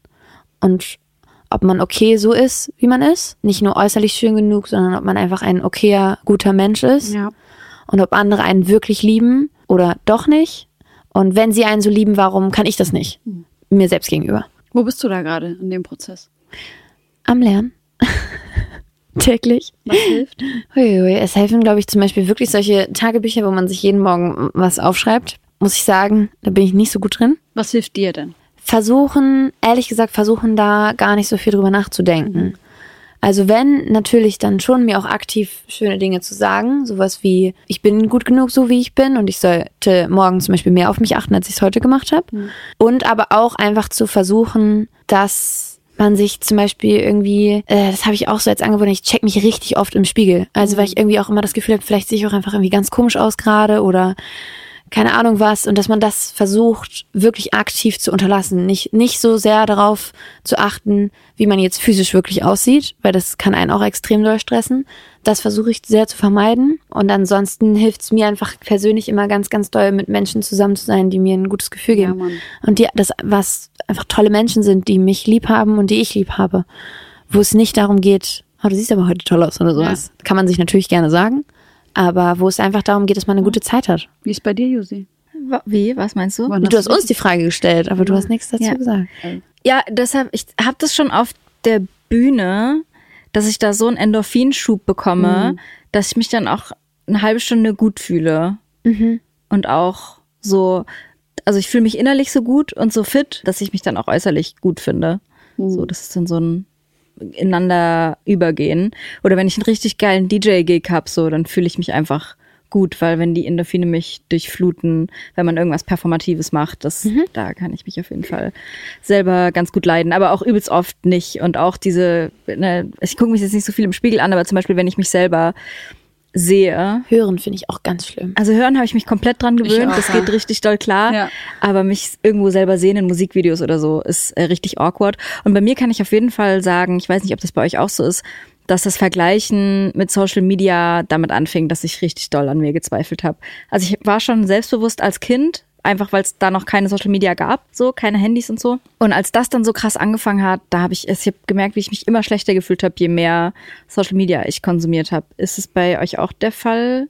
und ob man okay so ist, wie man ist. Nicht nur äußerlich schön genug, sondern ob man einfach ein okayer, guter Mensch ist Ja. und ob andere einen wirklich lieben oder doch nicht. Und wenn sie einen so lieben, warum kann ich das nicht? Mir selbst gegenüber. Wo bist du da gerade in dem Prozess? Am Lernen. [LAUGHS] Täglich. Was hilft? Huiui. Es helfen, glaube ich, zum Beispiel wirklich solche Tagebücher, wo man sich jeden Morgen was aufschreibt. Muss ich sagen, da bin ich nicht so gut drin. Was hilft dir denn? Versuchen, ehrlich gesagt, versuchen da gar nicht so viel drüber nachzudenken. Also wenn, natürlich dann schon mir auch aktiv schöne Dinge zu sagen. Sowas wie, ich bin gut genug so, wie ich bin und ich sollte morgen zum Beispiel mehr auf mich achten, als ich es heute gemacht habe. Mhm. Und aber auch einfach zu versuchen, dass man sich zum Beispiel irgendwie, äh, das habe ich auch so als Angewohnheit, ich check mich richtig oft im Spiegel. Also weil ich irgendwie auch immer das Gefühl habe, vielleicht sehe ich auch einfach irgendwie ganz komisch aus gerade oder keine Ahnung was und dass man das versucht wirklich aktiv zu unterlassen, nicht nicht so sehr darauf zu achten, wie man jetzt physisch wirklich aussieht, weil das kann einen auch extrem doll stressen. Das versuche ich sehr zu vermeiden und ansonsten hilft es mir einfach persönlich immer ganz ganz doll mit Menschen zusammen zu sein, die mir ein gutes Gefühl Ja, geben Mann. und die das was einfach tolle Menschen sind, die mich lieb haben und die ich lieb habe, wo es nicht darum geht, oh, du siehst aber heute toll aus oder sowas. Kann man sich natürlich gerne sagen, aber wo es einfach darum geht, dass man eine gute Zeit hat. Wie ist bei dir, Josi? Wie? Was meinst du? Wann Du hast uns die Frage gestellt, aber du hast nichts dazu Ja. gesagt. Ja, deshalb, ich habe das schon auf der Bühne, dass ich da so einen Endorphinschub bekomme, dass ich mich dann auch eine halbe Stunde gut fühle. Und auch so, also ich fühle mich innerlich so gut und so fit, dass ich mich dann auch äußerlich gut finde. So, das ist dann so ein ineinander übergehen. Oder wenn ich einen richtig geilen DJ-Gig hab, so, dann fühle ich mich einfach gut, weil wenn die Endorphine mich durchfluten, wenn man irgendwas Performatives macht, das, da kann ich mich auf jeden Fall selber ganz gut leiden, aber auch übelst oft nicht. Und auch diese, ne, ich gucke mich jetzt nicht so viel im Spiegel an, aber zum Beispiel, wenn ich mich selber sehe, Hören finde ich auch ganz schlimm. also hören habe ich mich komplett dran gewöhnt, auch, das ja. geht richtig doll klar. Ja. Aber mich irgendwo selber sehen in Musikvideos oder so ist äh, richtig awkward. Und bei mir kann ich auf jeden Fall sagen, ich weiß nicht, ob das bei euch auch so ist, dass das Vergleichen mit Social Media damit anfing, dass ich richtig doll an mir gezweifelt habe. Also ich war schon selbstbewusst als Kind, einfach weil es da noch keine Social Media gab, so keine Handys und so. Und als das dann so krass angefangen hat, da habe ich, ich habe gemerkt, wie ich mich immer schlechter gefühlt habe, je mehr Social Media ich konsumiert habe. Ist es bei euch auch der Fall?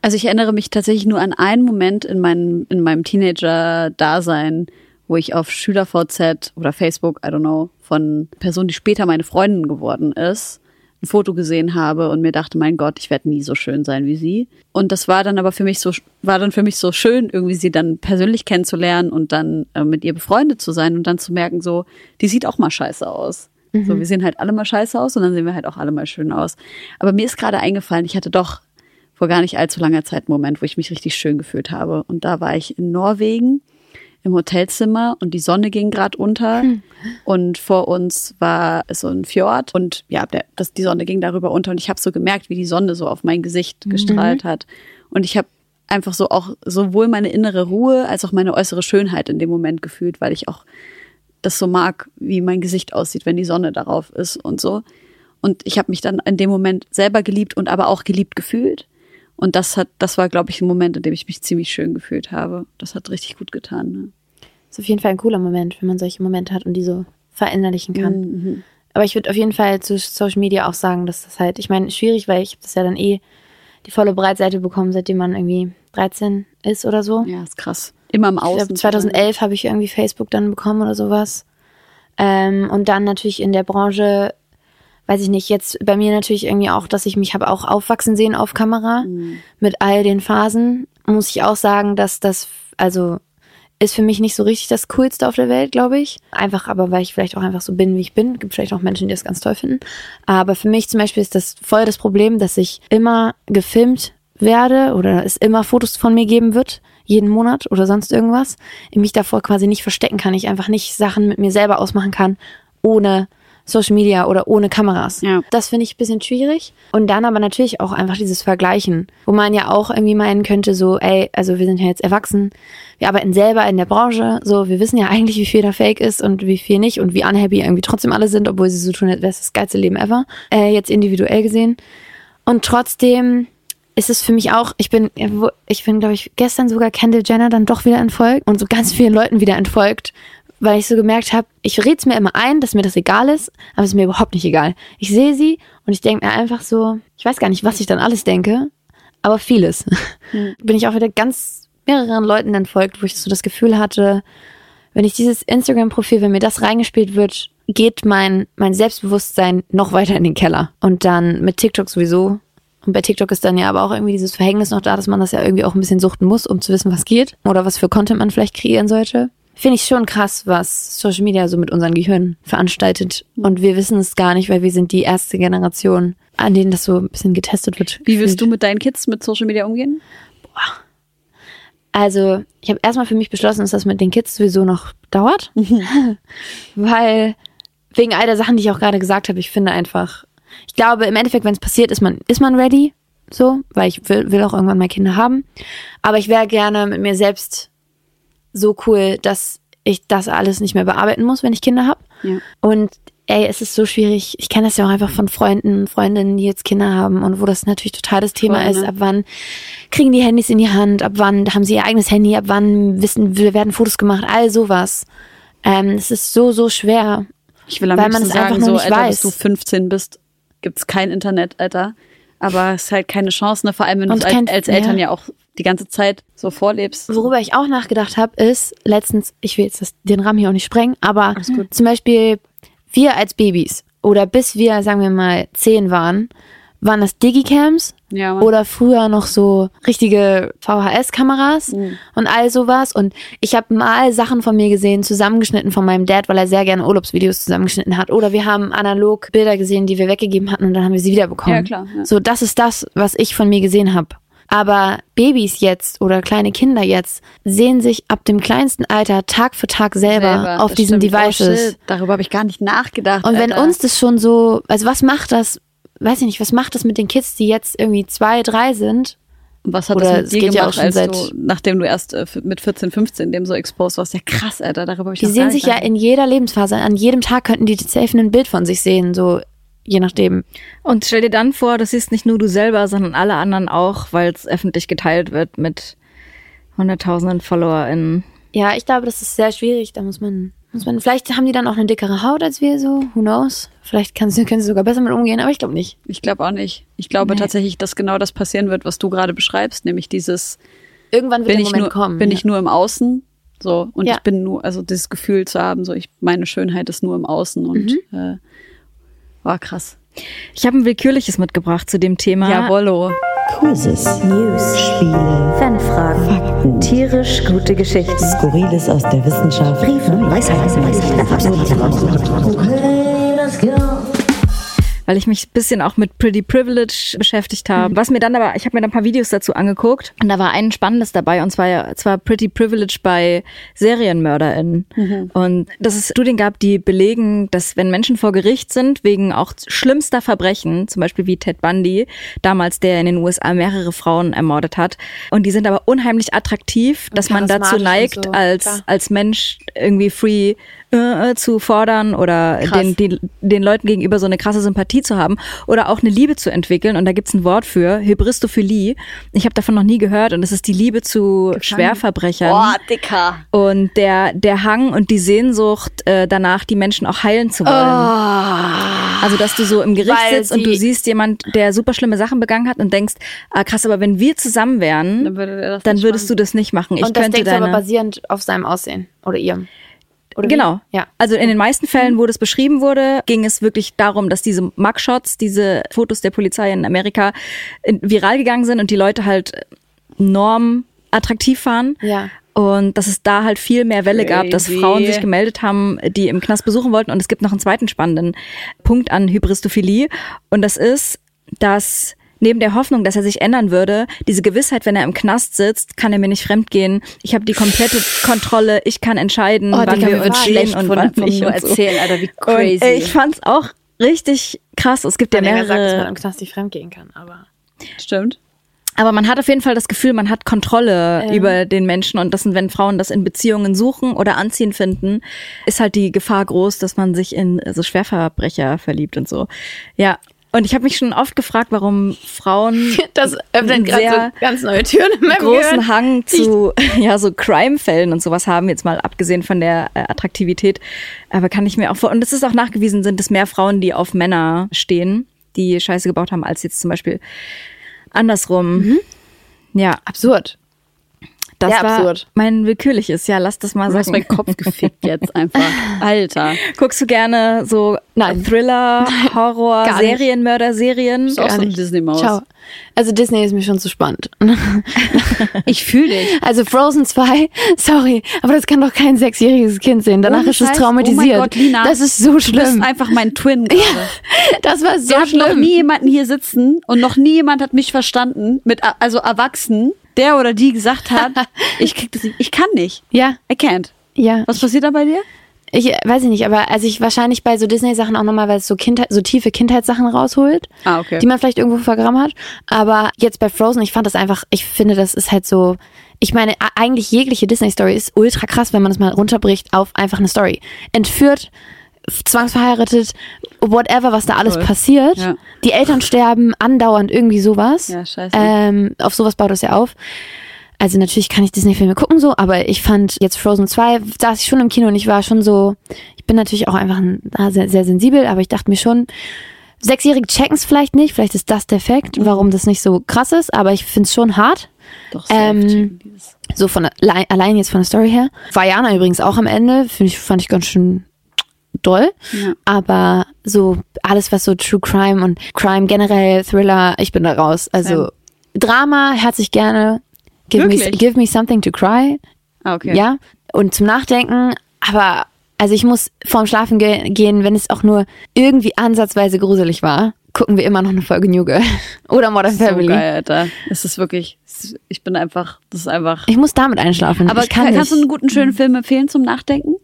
Also ich erinnere mich tatsächlich nur an einen Moment in meinem, in meinem Teenager-Dasein, wo ich auf SchülerVZ oder Facebook, I don't know, von Person, die später meine Freundin geworden ist, ein Foto gesehen habe und mir dachte, mein Gott, ich werde nie so schön sein wie sie. Und das war dann aber für mich so, war dann für mich so schön, irgendwie sie dann persönlich kennenzulernen und dann äh, mit ihr befreundet zu sein und dann zu merken, so, die sieht auch mal scheiße aus. So, wir sehen halt alle mal scheiße aus und dann sehen wir halt auch alle mal schön aus. Aber mir ist gerade eingefallen, ich hatte doch vor gar nicht allzu langer Zeit einen Moment, wo ich mich richtig schön gefühlt habe. Und da war ich in Norwegen im Hotelzimmer und die Sonne ging gerade unter und vor uns war so ein Fjord und ja, der, das, die Sonne ging darüber unter und ich habe so gemerkt, wie die Sonne so auf mein Gesicht gestrahlt hat und ich habe einfach so auch sowohl meine innere Ruhe als auch meine äußere Schönheit in dem Moment gefühlt, weil ich auch das so mag, wie mein Gesicht aussieht, wenn die Sonne darauf ist und so. Und ich habe mich dann in dem Moment selber geliebt und aber auch geliebt gefühlt. Und das hat, das war, glaube ich, ein Moment, in dem ich mich ziemlich schön gefühlt habe. Das hat richtig gut getan. Ne? Ist auf jeden Fall ein cooler Moment, wenn man solche Momente hat und die so verinnerlichen kann. Mhm. Aber ich würde auf jeden Fall zu Social Media auch sagen, dass das halt, ich meine, schwierig, weil ich habe das ja dann eh die volle Breitseite bekommen, seitdem man irgendwie 13 ist oder so. Ja, ist krass. Immer im Ich Außen. glaube, 2011 habe ich irgendwie Facebook dann bekommen oder sowas. Ähm, und dann natürlich in der Branche, weiß ich nicht, jetzt bei mir natürlich irgendwie auch, dass ich mich habe auch aufwachsen sehen auf Kamera mit all den Phasen. Muss ich auch sagen, dass das, also ist für mich nicht so richtig das Coolste auf der Welt, glaube ich. Einfach aber, weil ich vielleicht auch einfach so bin, wie ich bin. Gibt vielleicht auch Menschen, die das ganz toll finden. Aber für mich zum Beispiel ist das voll das Problem, dass ich immer gefilmt werde oder es immer Fotos von mir geben wird, jeden Monat oder sonst irgendwas. Ich mich davor quasi nicht verstecken kann. Ich einfach nicht Sachen mit mir selber ausmachen kann, ohne Social Media oder ohne Kameras. Ja. Das finde ich ein bisschen schwierig. Und dann aber natürlich auch einfach dieses Vergleichen, wo man ja auch irgendwie meinen könnte, so, ey, also wir sind ja jetzt erwachsen, wir arbeiten selber in der Branche, so, wir wissen ja eigentlich, wie viel da fake ist und wie viel nicht und wie unhappy irgendwie trotzdem alle sind, obwohl sie so tun, als wäre es das geilste Leben ever, äh, jetzt individuell gesehen. Und trotzdem ist es für mich auch, ich bin, ich bin, glaube ich, gestern sogar Kendall Jenner dann doch wieder entfolgt und so ganz vielen Leuten wieder entfolgt, weil ich so gemerkt habe, ich rede es mir immer ein, dass mir das egal ist, aber es ist mir überhaupt nicht egal. Ich sehe sie und ich denke mir einfach so, ich weiß gar nicht, was ich dann alles denke, aber vieles. [LAUGHS] Bin ich auch wieder ganz mehreren Leuten entfolgt, wo ich so das Gefühl hatte, wenn ich dieses Instagram-Profil, wenn mir das reingespielt wird, geht mein, mein Selbstbewusstsein noch weiter in den Keller. Und dann mit TikTok sowieso. Und bei TikTok ist dann ja aber auch irgendwie dieses Verhängnis noch da, dass man das ja irgendwie auch ein bisschen suchten muss, um zu wissen, was geht oder was für Content man vielleicht kreieren sollte. Finde ich schon krass, was Social Media so mit unseren Gehirnen veranstaltet. Und wir wissen es gar nicht, weil wir sind die erste Generation, an denen das so ein bisschen getestet wird. Wie willst du mit deinen Kids mit Social Media umgehen? Also, ich habe erstmal für mich beschlossen, dass das mit den Kids sowieso noch dauert. [LAUGHS] Weil, wegen all der Sachen, die ich auch gerade gesagt habe, ich finde einfach, ich glaube, im Endeffekt, wenn es passiert, ist man, ist man ready. So, weil ich will, will auch irgendwann mal Kinder haben. Aber ich wäre gerne mit mir selbst so cool, dass ich das alles nicht mehr bearbeiten muss, wenn ich Kinder habe. Ja. Und ey, es ist so schwierig. Ich kenne das ja auch einfach von Freunden, Freundinnen, die jetzt Kinder haben und wo das natürlich total das Thema Voll, ist. ne? Ab wann kriegen die Handys in die Hand? Ab wann haben sie ihr eigenes Handy? Ab wann wissen, werden Fotos gemacht? All sowas. Ähm, es ist so, so schwer. Ich will am Weil man es einfach sagen, noch so, nicht Alter, weiß. bis du 15 bist, gibt's kein Internet, Alter. Aber es ist halt keine Chance, ne? Vor allem, wenn du es als, als Eltern ja. ja auch die ganze Zeit so vorlebst. Worüber ich auch nachgedacht habe, ist letztens, ich will jetzt das, den Rahmen hier auch nicht sprengen, aber zum Beispiel wir als Babys oder bis wir, sagen wir mal, zehn waren, waren das Digicams Ja, Mann. oder früher noch so richtige VHS-Kameras Mhm. und all sowas. Und ich habe mal Sachen von mir gesehen, zusammengeschnitten von meinem Dad, weil er sehr gerne Urlaubsvideos zusammengeschnitten hat. Oder wir haben analog Bilder gesehen, die wir weggegeben hatten und dann haben wir sie wiederbekommen. Ja, klar, ja. So, das ist das, was ich von mir gesehen habe. Aber Babys jetzt oder kleine Kinder jetzt sehen sich ab dem kleinsten Alter Tag für Tag selber, Selber, auf diesen stimmt. Oh, Devices. shit. Darüber habe ich gar nicht nachgedacht. Und wenn Alter. uns das schon so, also was macht das, weiß ich nicht, was macht das mit den Kids, die jetzt irgendwie zwei, drei sind? Und was hat Oder das mit dir ja gemacht, schon als du, nachdem du erst äh, mit 14, 15 dem so exposed warst? Ja, krass, Alter, darüber habe ich Die sehen sich ja in jeder Lebensphase, an jedem Tag könnten die safe ein Bild von sich sehen, so je nachdem. Und stell dir dann vor, das siehst nicht nur du selber, sondern alle anderen auch, weil es öffentlich geteilt wird mit hunderttausenden FollowerInnen. Ja, ich glaube, das ist sehr schwierig, da muss man, muss man, vielleicht haben die dann auch eine dickere Haut als wir so, who knows? Vielleicht kann, sie- können sie sogar besser mit umgehen, aber ich glaube nicht. Ich glaube auch nicht. Ich glaube Nee. tatsächlich, dass genau das passieren wird, was du gerade beschreibst, nämlich dieses Irgendwann wird bin der ich Moment nur kommen. bin ja. ich nur im Außen, so und Ja. ich bin nur also dieses Gefühl zu haben, so ich meine Schönheit ist nur im Außen und Mhm. äh, war krass. Ich habe ein willkürliches mitgebracht zu dem Thema. Jawollo. Quizzes, News, Spiele, Fanfragen. Fakten, Tierisch gute Geschichten. Skurriles aus der Wissenschaft, Briefe, Weisheiten, Weisheiten, Okay, let's go. Weil ich mich ein bisschen auch mit Pretty Privilege beschäftigt habe. Was mir dann aber, ich habe mir dann ein paar Videos dazu angeguckt und da war ein spannendes dabei und zwar, zwar Pretty Privilege bei SerienmörderInnen. Und dass es Studien gab, die belegen, dass wenn Menschen vor Gericht sind, wegen auch schlimmster Verbrechen, zum Beispiel wie Ted Bundy, damals der in den USA mehrere Frauen ermordet hat, und die sind aber unheimlich attraktiv, dass man dazu neigt, so, als, klar. als Mensch irgendwie free äh, zu fordern oder den, die, den Leuten gegenüber so eine krasse Sympathie zu haben oder auch eine Liebe zu entwickeln. Und da gibt's ein Wort für, Hybristophilie. Ich habe davon noch nie gehört und es ist die Liebe zu Schwerverbrechern. Boah, dicker. Und der, der Hang und die Sehnsucht äh, danach, die Menschen auch heilen zu wollen. Also, dass du so im Gericht Weil sitzt und du sie- siehst jemand, der super schlimme Sachen begangen hat und denkst, ah krass, aber wenn wir zusammen wären, Dann würde dann würdest du das nicht machen. Ich Und das könnte denkst du aber deine, basierend auf seinem Aussehen oder ihrem. Oder wie? Genau. Ja. Also in den meisten Fällen, wo das beschrieben wurde, ging es wirklich darum, dass diese Mugshots, diese Fotos der Polizei in Amerika viral gegangen sind und die Leute halt norm attraktiv waren. Ja. Und dass es da halt viel mehr Welle gab, dass. Frauen sich gemeldet haben, die im Knast besuchen wollten. Und es gibt noch einen zweiten spannenden Punkt an Hybristophilie. Und das ist, dass neben der Hoffnung, dass er sich ändern würde, diese Gewissheit, wenn er im Knast sitzt, kann er mir nicht fremdgehen. Ich habe die komplette Kontrolle. Ich kann entscheiden, Oh, wann wir uns schlecht und von- wann nicht. nur und so. erzählen, Alter, wie Und crazy. äh, ich fand's auch richtig krass. Es gibt ja Wenn er sagt, dass man mehrere im Knast nicht fremdgehen kann, aber. Stimmt. aber man hat auf jeden Fall das Gefühl, man hat Kontrolle über den Menschen und das sind, wenn Frauen das in Beziehungen suchen oder anziehen finden, ist halt die Gefahr groß, dass man sich in so Schwerverbrecher verliebt und so. Ja. Und ich habe mich schon oft gefragt, warum Frauen [LAUGHS] Das öffnet gerade so ganz neue Türen in meinem großen Gehirn. Hang zu [LAUGHS] ja so Crime-Fällen und sowas haben jetzt mal abgesehen von der äh, Attraktivität. Aber kann ich mir auch vor und es ist auch nachgewiesen, sind es mehr Frauen, die auf Männer stehen, die Scheiße gebaut haben, als jetzt zum Beispiel andersrum. Mhm. Ja, Absurd. Das Sehr war absurd. mein willkürliches. Ja, lass das mal Du hast sagen. meinen Kopf gefickt jetzt einfach. [LAUGHS] Alter. Guckst du gerne so Nein. Thriller, Horror, Gar. Serien, Mörderserien? Ist auch so eine Disney-Maus. Ciao. Also Disney ist mir schon zu spannend. [LAUGHS] Ich fühle dich. Also Frozen 2, [LAUGHS] sorry, aber das kann doch kein sechsjähriges Kind sehen. Danach Ohne ist es Scheiß. traumatisiert. Oh mein Gott, Lina, das ist so Du bist schlimm. einfach mein Twin gerade. Das war so Wir hatten noch schlimm. nie jemanden hier sitzen und noch nie jemand hat mich verstanden, mit, also erwachsen, der oder die gesagt hat, [LAUGHS] ich krieg das nicht, ich kann nicht. ja, I can't. ja. Was passiert da bei dir? Ich äh, weiß ich nicht, aber also ich wahrscheinlich bei so Disney-Sachen auch nochmal, weil es so Kindheit, so tiefe Kindheitssachen rausholt, Ah, okay. die man vielleicht irgendwo vergraben hat. Aber jetzt bei Frozen, ich fand das einfach, ich finde, das ist halt so. Ich meine, eigentlich jegliche Disney-Story ist ultra krass, wenn man das mal runterbricht auf einfach eine Story. Entführt, zwangsverheiratet, whatever, was da alles Voll. passiert. Ja. Die Eltern sterben, andauernd irgendwie sowas. Ja, scheiße. Ähm, auf sowas baut es ja auf. Also natürlich kann ich Disney-Filme gucken so, aber ich fand jetzt Frozen 2, saß ich schon im Kino und ich war schon so, ich bin natürlich auch einfach ein, ah, sehr, sehr sensibel, aber ich dachte mir schon, Sechsjährige checken es vielleicht nicht, vielleicht ist das der Fakt, warum das nicht so krass ist, aber ich finde es schon hart. Doch, Ähm. So von allein, allein jetzt von der Story her. Vajana übrigens auch am Ende, finde ich, fand ich ganz schön doll. Ja. Aber so alles, was so True Crime und Crime generell, Thriller, ich bin da raus. Also Sam. Drama, herzlich gerne. Give me, give me something to cry. Ah, okay. Ja. Und zum Nachdenken. Aber also ich muss vorm Schlafen ge gehen, wenn es auch nur irgendwie ansatzweise gruselig war, gucken wir immer noch eine Folge New Girl. [LAUGHS] Oder Modern So Family. geil, Alter. Es ist wirklich, ich bin einfach, das ist einfach. Ich muss damit einschlafen. Aber kann kann, kannst du einen guten, schönen Film empfehlen zum Nachdenken?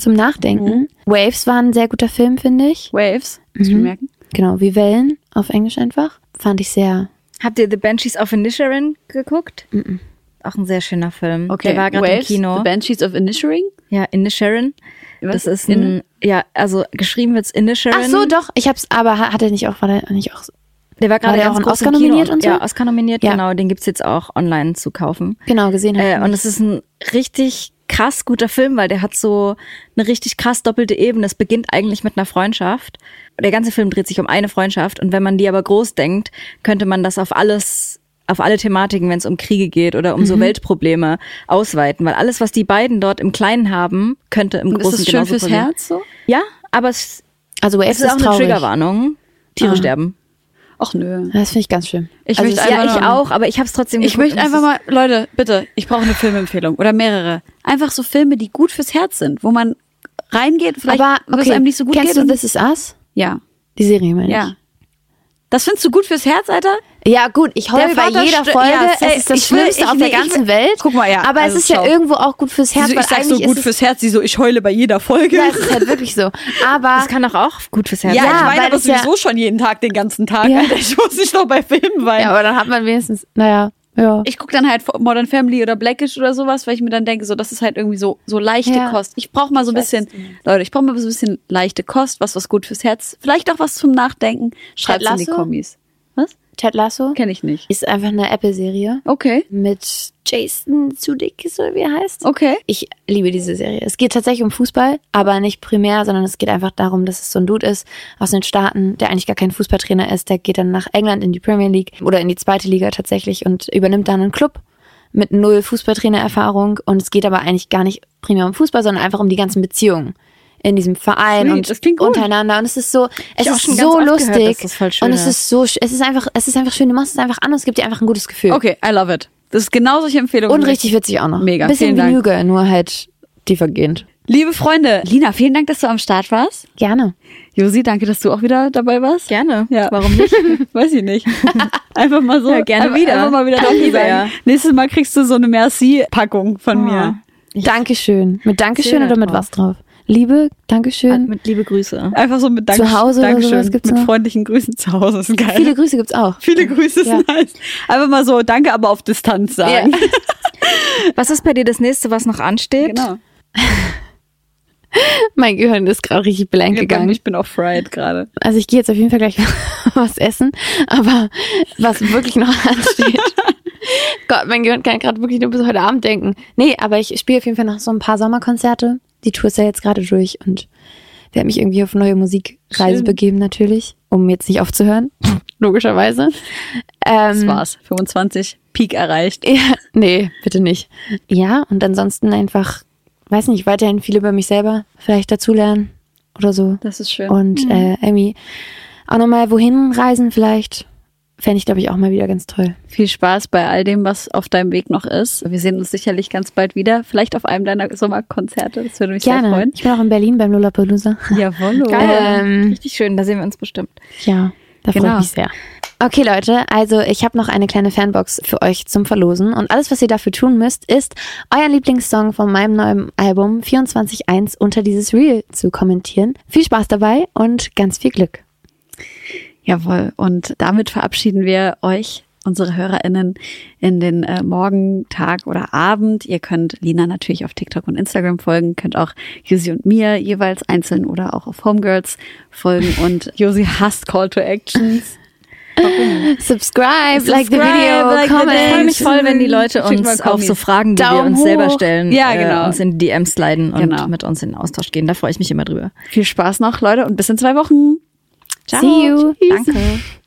Zum Nachdenken. Waves war ein sehr guter Film, finde ich. Waves, musst du merken. Genau, wie Wellen auf Englisch einfach. Fand ich sehr. Habt ihr The Banshees of Inisherin geguckt? Auch ein sehr schöner Film. Der war gerade im Kino. The Banshees of Inisherin. Ja, Inisherin. Was? Das ist ein, ja, also geschrieben wird's Inisherin. Ach so, doch. Ich hab's, aber ha- hat er nicht auch, war der nicht auch so? Der war gerade auch groß Oscar nominiert und so? Ja, Oscar nominiert, Ja. genau. Den gibt's jetzt auch online zu kaufen. Genau, gesehen hab ich Äh, und es ist ein richtig krass guter Film, weil der hat so eine richtig krass doppelte Ebene. Es beginnt eigentlich mit einer Freundschaft. Der ganze Film dreht sich um eine Freundschaft und wenn man die aber groß denkt, könnte man das auf alles auf alle Thematiken, wenn es um Kriege geht oder um so Mhm. Weltprobleme ausweiten, weil alles, was die beiden dort im Kleinen haben, könnte im Ist Großen das schön fürs passieren. Herz so? Ja, aber es, Also es ist auch eine traurig. Triggerwarnung. Tiere sterben. Ach nö. Das finde ich ganz schön. Ich Also möchte Ja, ich auch, aber ich habe es trotzdem Ich möchte einfach mal, Leute, bitte, ich brauche eine Filmempfehlung oder mehrere. Einfach so Filme, die gut fürs Herz sind, wo man reingeht, vielleicht aber wo es okay, einem nicht so gut kennst geht. du und- This Is Us? ja, Die Serie, meine ich. ja. Das findest du gut fürs Herz, Alter? Ja, gut, ich heule bei jeder Folge. ja, es ist das ich will- Schlimmste ich- auf nee, der ganzen will- Welt. Guck mal, ja, Aber also es ist ja schau. irgendwo auch gut fürs Herz, Sie so, ich sag so gut fürs Herz, sie so, ich heule bei jeder Folge. Ja, es ist halt wirklich so. Aber Das kann doch auch gut fürs Herz Ja, sein. ich meine aber es ja- sowieso schon jeden Tag, den ganzen Tag. Ja. Alter. Ich muss nicht noch bei Filmen weinen. Ja, aber dann hat man wenigstens, naja, ja. ich gucke dann halt Modern Family oder Blackish oder sowas, weil ich mir dann denke, so das ist halt irgendwie so so leichte Ja. Kost. Ich brauche mal so ein bisschen, Leute, ich brauche mal so ein bisschen leichte Kost, was was gut fürs Herz, vielleicht auch was zum Nachdenken. Schreibt's in die? Kommis. Was? Ted Lasso Kenne ich nicht. ist einfach eine Apple-Serie Okay, mit Jason Sudeikis oder wie er heißt. okay. Ich liebe diese Serie. Es geht tatsächlich um Fußball, aber nicht primär, sondern es geht einfach darum, dass es so ein Dude ist aus den Staaten, der eigentlich gar kein Fußballtrainer ist. Der geht dann nach England in die Premier League oder in die zweite Liga tatsächlich und übernimmt dann einen Club mit null Fußballtrainererfahrung. Und es geht aber eigentlich gar nicht primär um Fußball, sondern einfach um die ganzen Beziehungen in diesem Verein Sweet, und das klingt gut. untereinander. Und es ist so, es auch ist schon so gehört, lustig. dass das voll schön und es ist. so, es ist einfach, es ist einfach schön. Du machst es einfach an und es gibt dir einfach ein gutes Gefühl. Okay, I love it. Das ist genau solche Empfehlungen. Und ich- richtig witzig auch noch. Mega, Ein bisschen Girl, nur halt tiefergehend. Liebe Freunde, Lina, vielen Dank, dass du am Start warst. Gerne. Josi, danke, dass du auch wieder dabei warst. Gerne. Ja. Warum nicht? [LAUGHS] Weiß ich nicht. [LAUGHS] Einfach mal so. Ja, gerne einfach, wieder. Einfach mal wieder Danke sagen. Nächstes Mal kriegst du so eine Merci-Packung von mir. Dankeschön. Mit Dankeschön oder mit drauf. was drauf? Liebe, Dankeschön. Mit liebe Grüße. Einfach so mit Dank Zu Hause oder Dankeschön. sowas gibt's mit noch? freundlichen Grüßen zu Hause. Ist geil. Viele Grüße gibt's auch. Viele Grüße ist Ja. nice. Einfach mal so Danke, aber auf Distanz sagen. [LAUGHS] Was ist bei dir das nächste, was noch ansteht? Genau. [LAUGHS] Mein Gehirn ist gerade richtig blank gegangen. Ich bin auch fried gerade. Also ich gehe jetzt auf jeden Fall gleich [LAUGHS] was essen, aber was wirklich noch ansteht. Gott, mein Gehirn kann gerade wirklich nur bis heute Abend denken. Nee, aber ich spiele auf jeden Fall noch so ein paar Sommerkonzerte. Die Tour ist ja jetzt gerade durch und werde mich irgendwie auf neue Musikreise Schön. begeben natürlich, um jetzt nicht aufzuhören. [LAUGHS] logischerweise. Das Ähm, war's. 25, Peak erreicht. Ja, nee, bitte nicht. Ja, und ansonsten einfach, weiß nicht, weiterhin viel über mich selber vielleicht dazulernen oder so. Das ist schön. Und äh, irgendwie auch nochmal wohin reisen vielleicht. Fände ich, glaube ich, auch mal wieder ganz toll. Viel Spaß bei all dem, was auf deinem Weg noch ist. Wir sehen uns sicherlich ganz bald wieder. Vielleicht auf einem deiner Sommerkonzerte. Das würde mich sehr Gerne. freuen. Ich bin auch in Berlin beim Lollapalooza. Jawohl. [LAUGHS] Geil. Ähm, Richtig schön, da sehen wir uns bestimmt. Ja, da freue Genau. ich mich sehr. Okay, Leute, also ich habe noch eine kleine Fanbox für euch zum Verlosen. Und alles, was ihr dafür tun müsst, ist, euren Lieblingssong von meinem neuen Album 24.1 unter dieses Reel zu kommentieren. Viel Spaß dabei und ganz viel Glück. Jawohl. Und damit verabschieden wir euch, unsere HörerInnen, in den äh, Morgen, Tag oder Abend. Ihr könnt Lina natürlich auf TikTok und Instagram folgen, könnt auch Josi und mir jeweils einzeln oder auch auf Homegirls folgen. [LAUGHS] Und Josi hasst Call to Actions. [LAUGHS] Subscribe, like the Subscribe, video, like comment. Ich freue mich voll, wenn die Leute uns auch so Fragen, die wir Daumen uns selber stellen, Ja, genau. äh, uns in die DMs sliden und Genau. mit uns in den Austausch gehen. Da freue ich mich immer drüber. Viel Spaß noch, Leute, und bis in zwei Wochen. Ciao. See you. Danke.